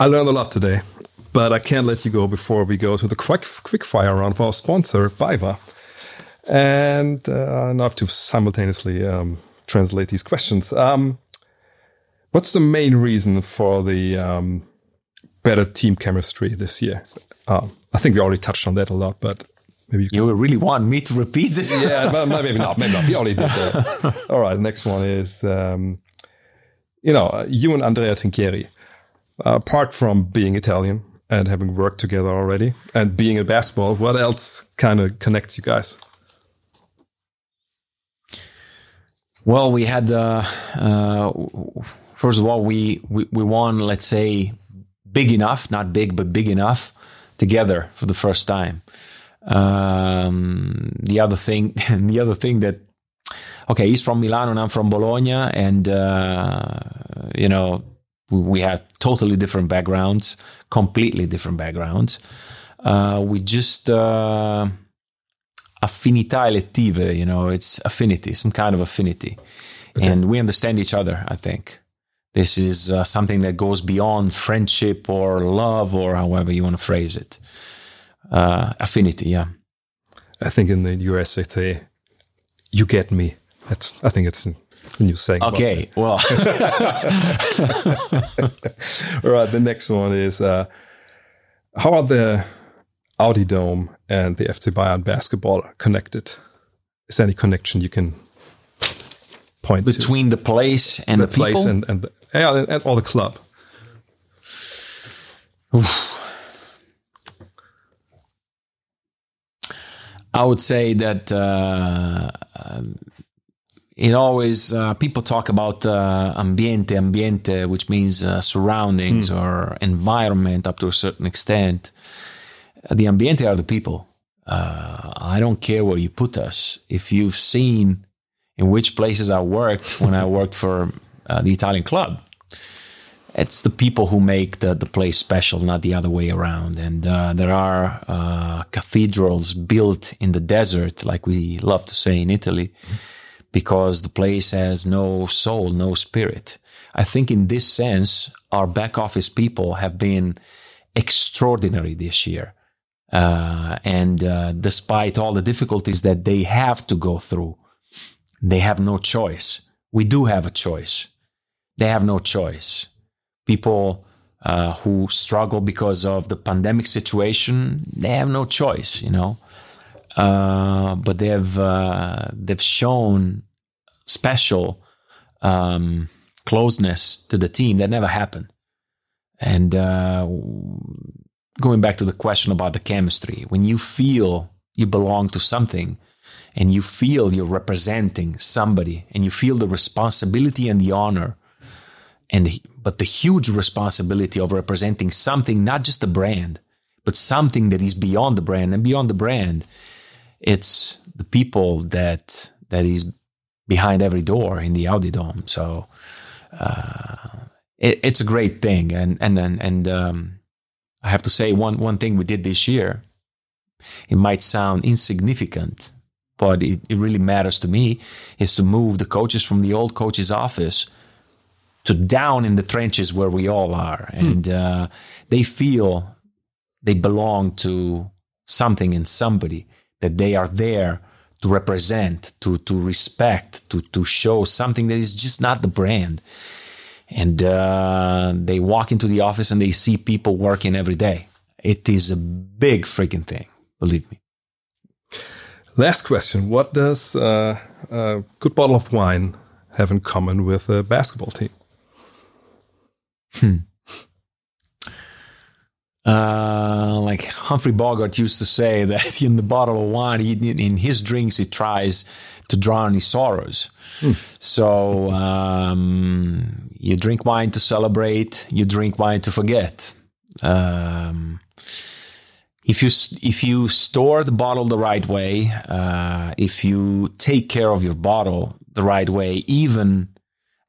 I learned a lot today, but I can't let you go before we go to the quick quick fire round for our sponsor, BayWa. And uh, now I have to simultaneously um, translate these questions. Um, what's the main reason for the um, better team chemistry this year? Um, I think we already touched on that a lot, but maybe you, you really want me to repeat this? yeah, (laughs) maybe not. Maybe not. We already did that. (laughs) All right. Next one is, um, you know, you and Andrea Trinchieri uh, apart from being Italian and having worked together already and being in basketball, what else kind of connects you guys? Well, we had uh, uh, first of all we, we we won, let's say, big enough, not big but big enough, together for the first time. Um, the other thing, (laughs) the other thing that okay, he's from Milan and I'm from Bologna, and uh, you know we have totally different backgrounds, completely different backgrounds. Uh, we just uh, affinità elettive, you know, it's affinity, some kind of affinity, okay. and we understand each other. I think this is uh, something that goes beyond friendship or love or however you want to phrase it. Uh, affinity, yeah. I think in the US they say, "You get me." That's I think it's a new saying. Okay, well. (laughs) All right, the next one is uh, how are the Audi Dome and the FC Bayern basketball connected? Is there any connection you can point between to? the place and the, the place people? and and, the, yeah, all the club? I would say that uh, um, it always uh, people talk about uh, ambiente, ambiente, which means uh, surroundings mm. or environment up to a certain extent. The ambiente are the people. Uh, I don't care where you put us. If you've seen in which places I worked when I worked for uh, the Italian club, it's the people who make the, the place special, not the other way around. And uh, there are cathedrals built in the desert, like we love to say in Italy. Because the place has no soul, no spirit. I think in this sense, our back office people have been extraordinary this year. Uh, and uh, despite all the difficulties that they have to go through, they have no choice. We do have a choice. They have no choice. People uh, who struggle because of the pandemic situation, they have no choice, you know. Uh, but they've uh, they've shown special um, closeness to the team that never happened. And uh, going back to the question about the chemistry, when you feel you belong to something and you feel you're representing somebody and you feel the responsibility and the honor and but the huge responsibility of representing something not just a brand but something that is beyond the brand and beyond the brand it's the people that that is behind every door in the Audi Dome. So uh, it, it's a great thing, and and and, and um, I have to say one one thing we did this year It might sound insignificant, but it, it really matters to me is to move the coaches from the old coach's office to down in the trenches where we all are. And uh, they feel they belong to something and somebody, that they are there to represent, to, to respect, to, to show something that is just not the brand. And uh, they walk into the office and they see people working every day. It is a big freaking thing, believe me. Last question. What does uh, a good bottle of wine have in common with a basketball team? Hmm. Uh, like Humphrey Bogart used to say that (laughs) in the bottle of wine, he, in his drinks, he tries to drown his sorrows. Hmm. So um, you drink wine to celebrate, you drink wine to forget. Um, if you if you store the bottle the right way, uh, if you take care of your bottle the right way, even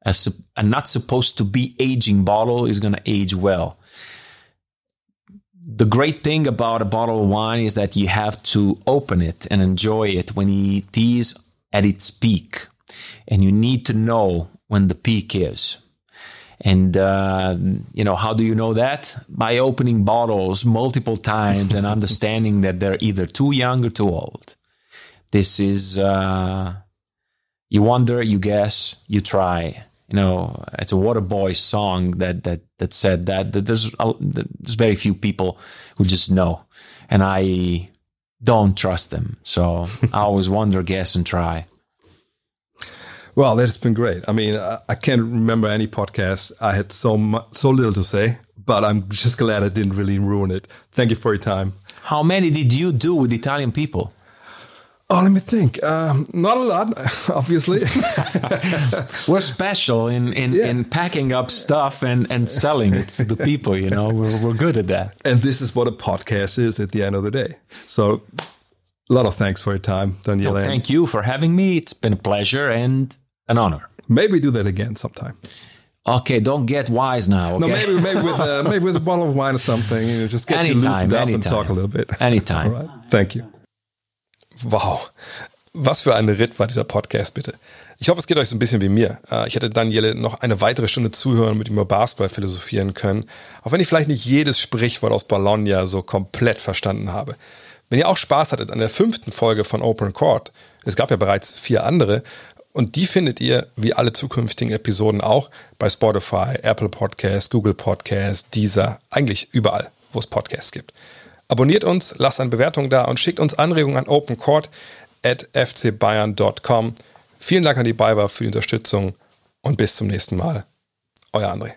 a, a not supposed to be aging bottle is going to age well. The great thing about a bottle of wine is that you have to open it and enjoy it when it is at its peak, and you need to know when the peak is. And, uh, you know, how do you know that? By opening bottles multiple times and (laughs) understanding that they're either too young or too old. This is, uh, you wonder, you guess, you try. You know, it's a Waterboy song that, that, that said that, that there's, a, there's very few people who just know. And I don't trust them. So (laughs) I always wonder, guess, and try. Well, that's been great. I mean, I can't remember any podcast I had so much, so little to say, but I'm just glad I didn't really ruin it. Thank you for your time. How many did you do with Italian people? Oh, let me think. Um, not a lot, (laughs) obviously. (laughs) we're special in in, yeah. in packing up stuff and, and selling it to the people. You know, we're we're good at that. And this is what a podcast is at the end of the day. So, a lot of thanks for your time, Daniele. No, thank you for having me. It's been a pleasure and an honor. Maybe do that again sometime. Okay, don't get wise now. Okay? No, maybe maybe with uh, (laughs) maybe with a bottle of wine or something. You know, just get anytime, you loosened up anytime. and talk a little bit. Anytime. All right. Thank you. Wow. Was für ein Ritt war dieser Podcast, bitte. Ich hoffe, es geht euch so ein bisschen wie mir. Äh, ich hätte Daniele noch eine weitere Stunde zuhören und mit ihm über Basketball philosophieren können. Auch wenn ich vielleicht nicht jedes Sprichwort aus Bologna so komplett verstanden habe. Wenn ihr auch Spaß hattet an der fünften Folge von Open Court, es gab ja bereits vier andere, und die findet ihr, wie alle zukünftigen Episoden auch, bei Spotify, Apple Podcasts, Google Podcasts, Deezer, eigentlich überall, wo es Podcasts gibt. Abonniert uns, lasst eine Bewertung da und schickt uns Anregungen an opencourt at fcbayern.com. Vielen Dank an die BayWa für die Unterstützung und bis zum nächsten Mal. Euer André.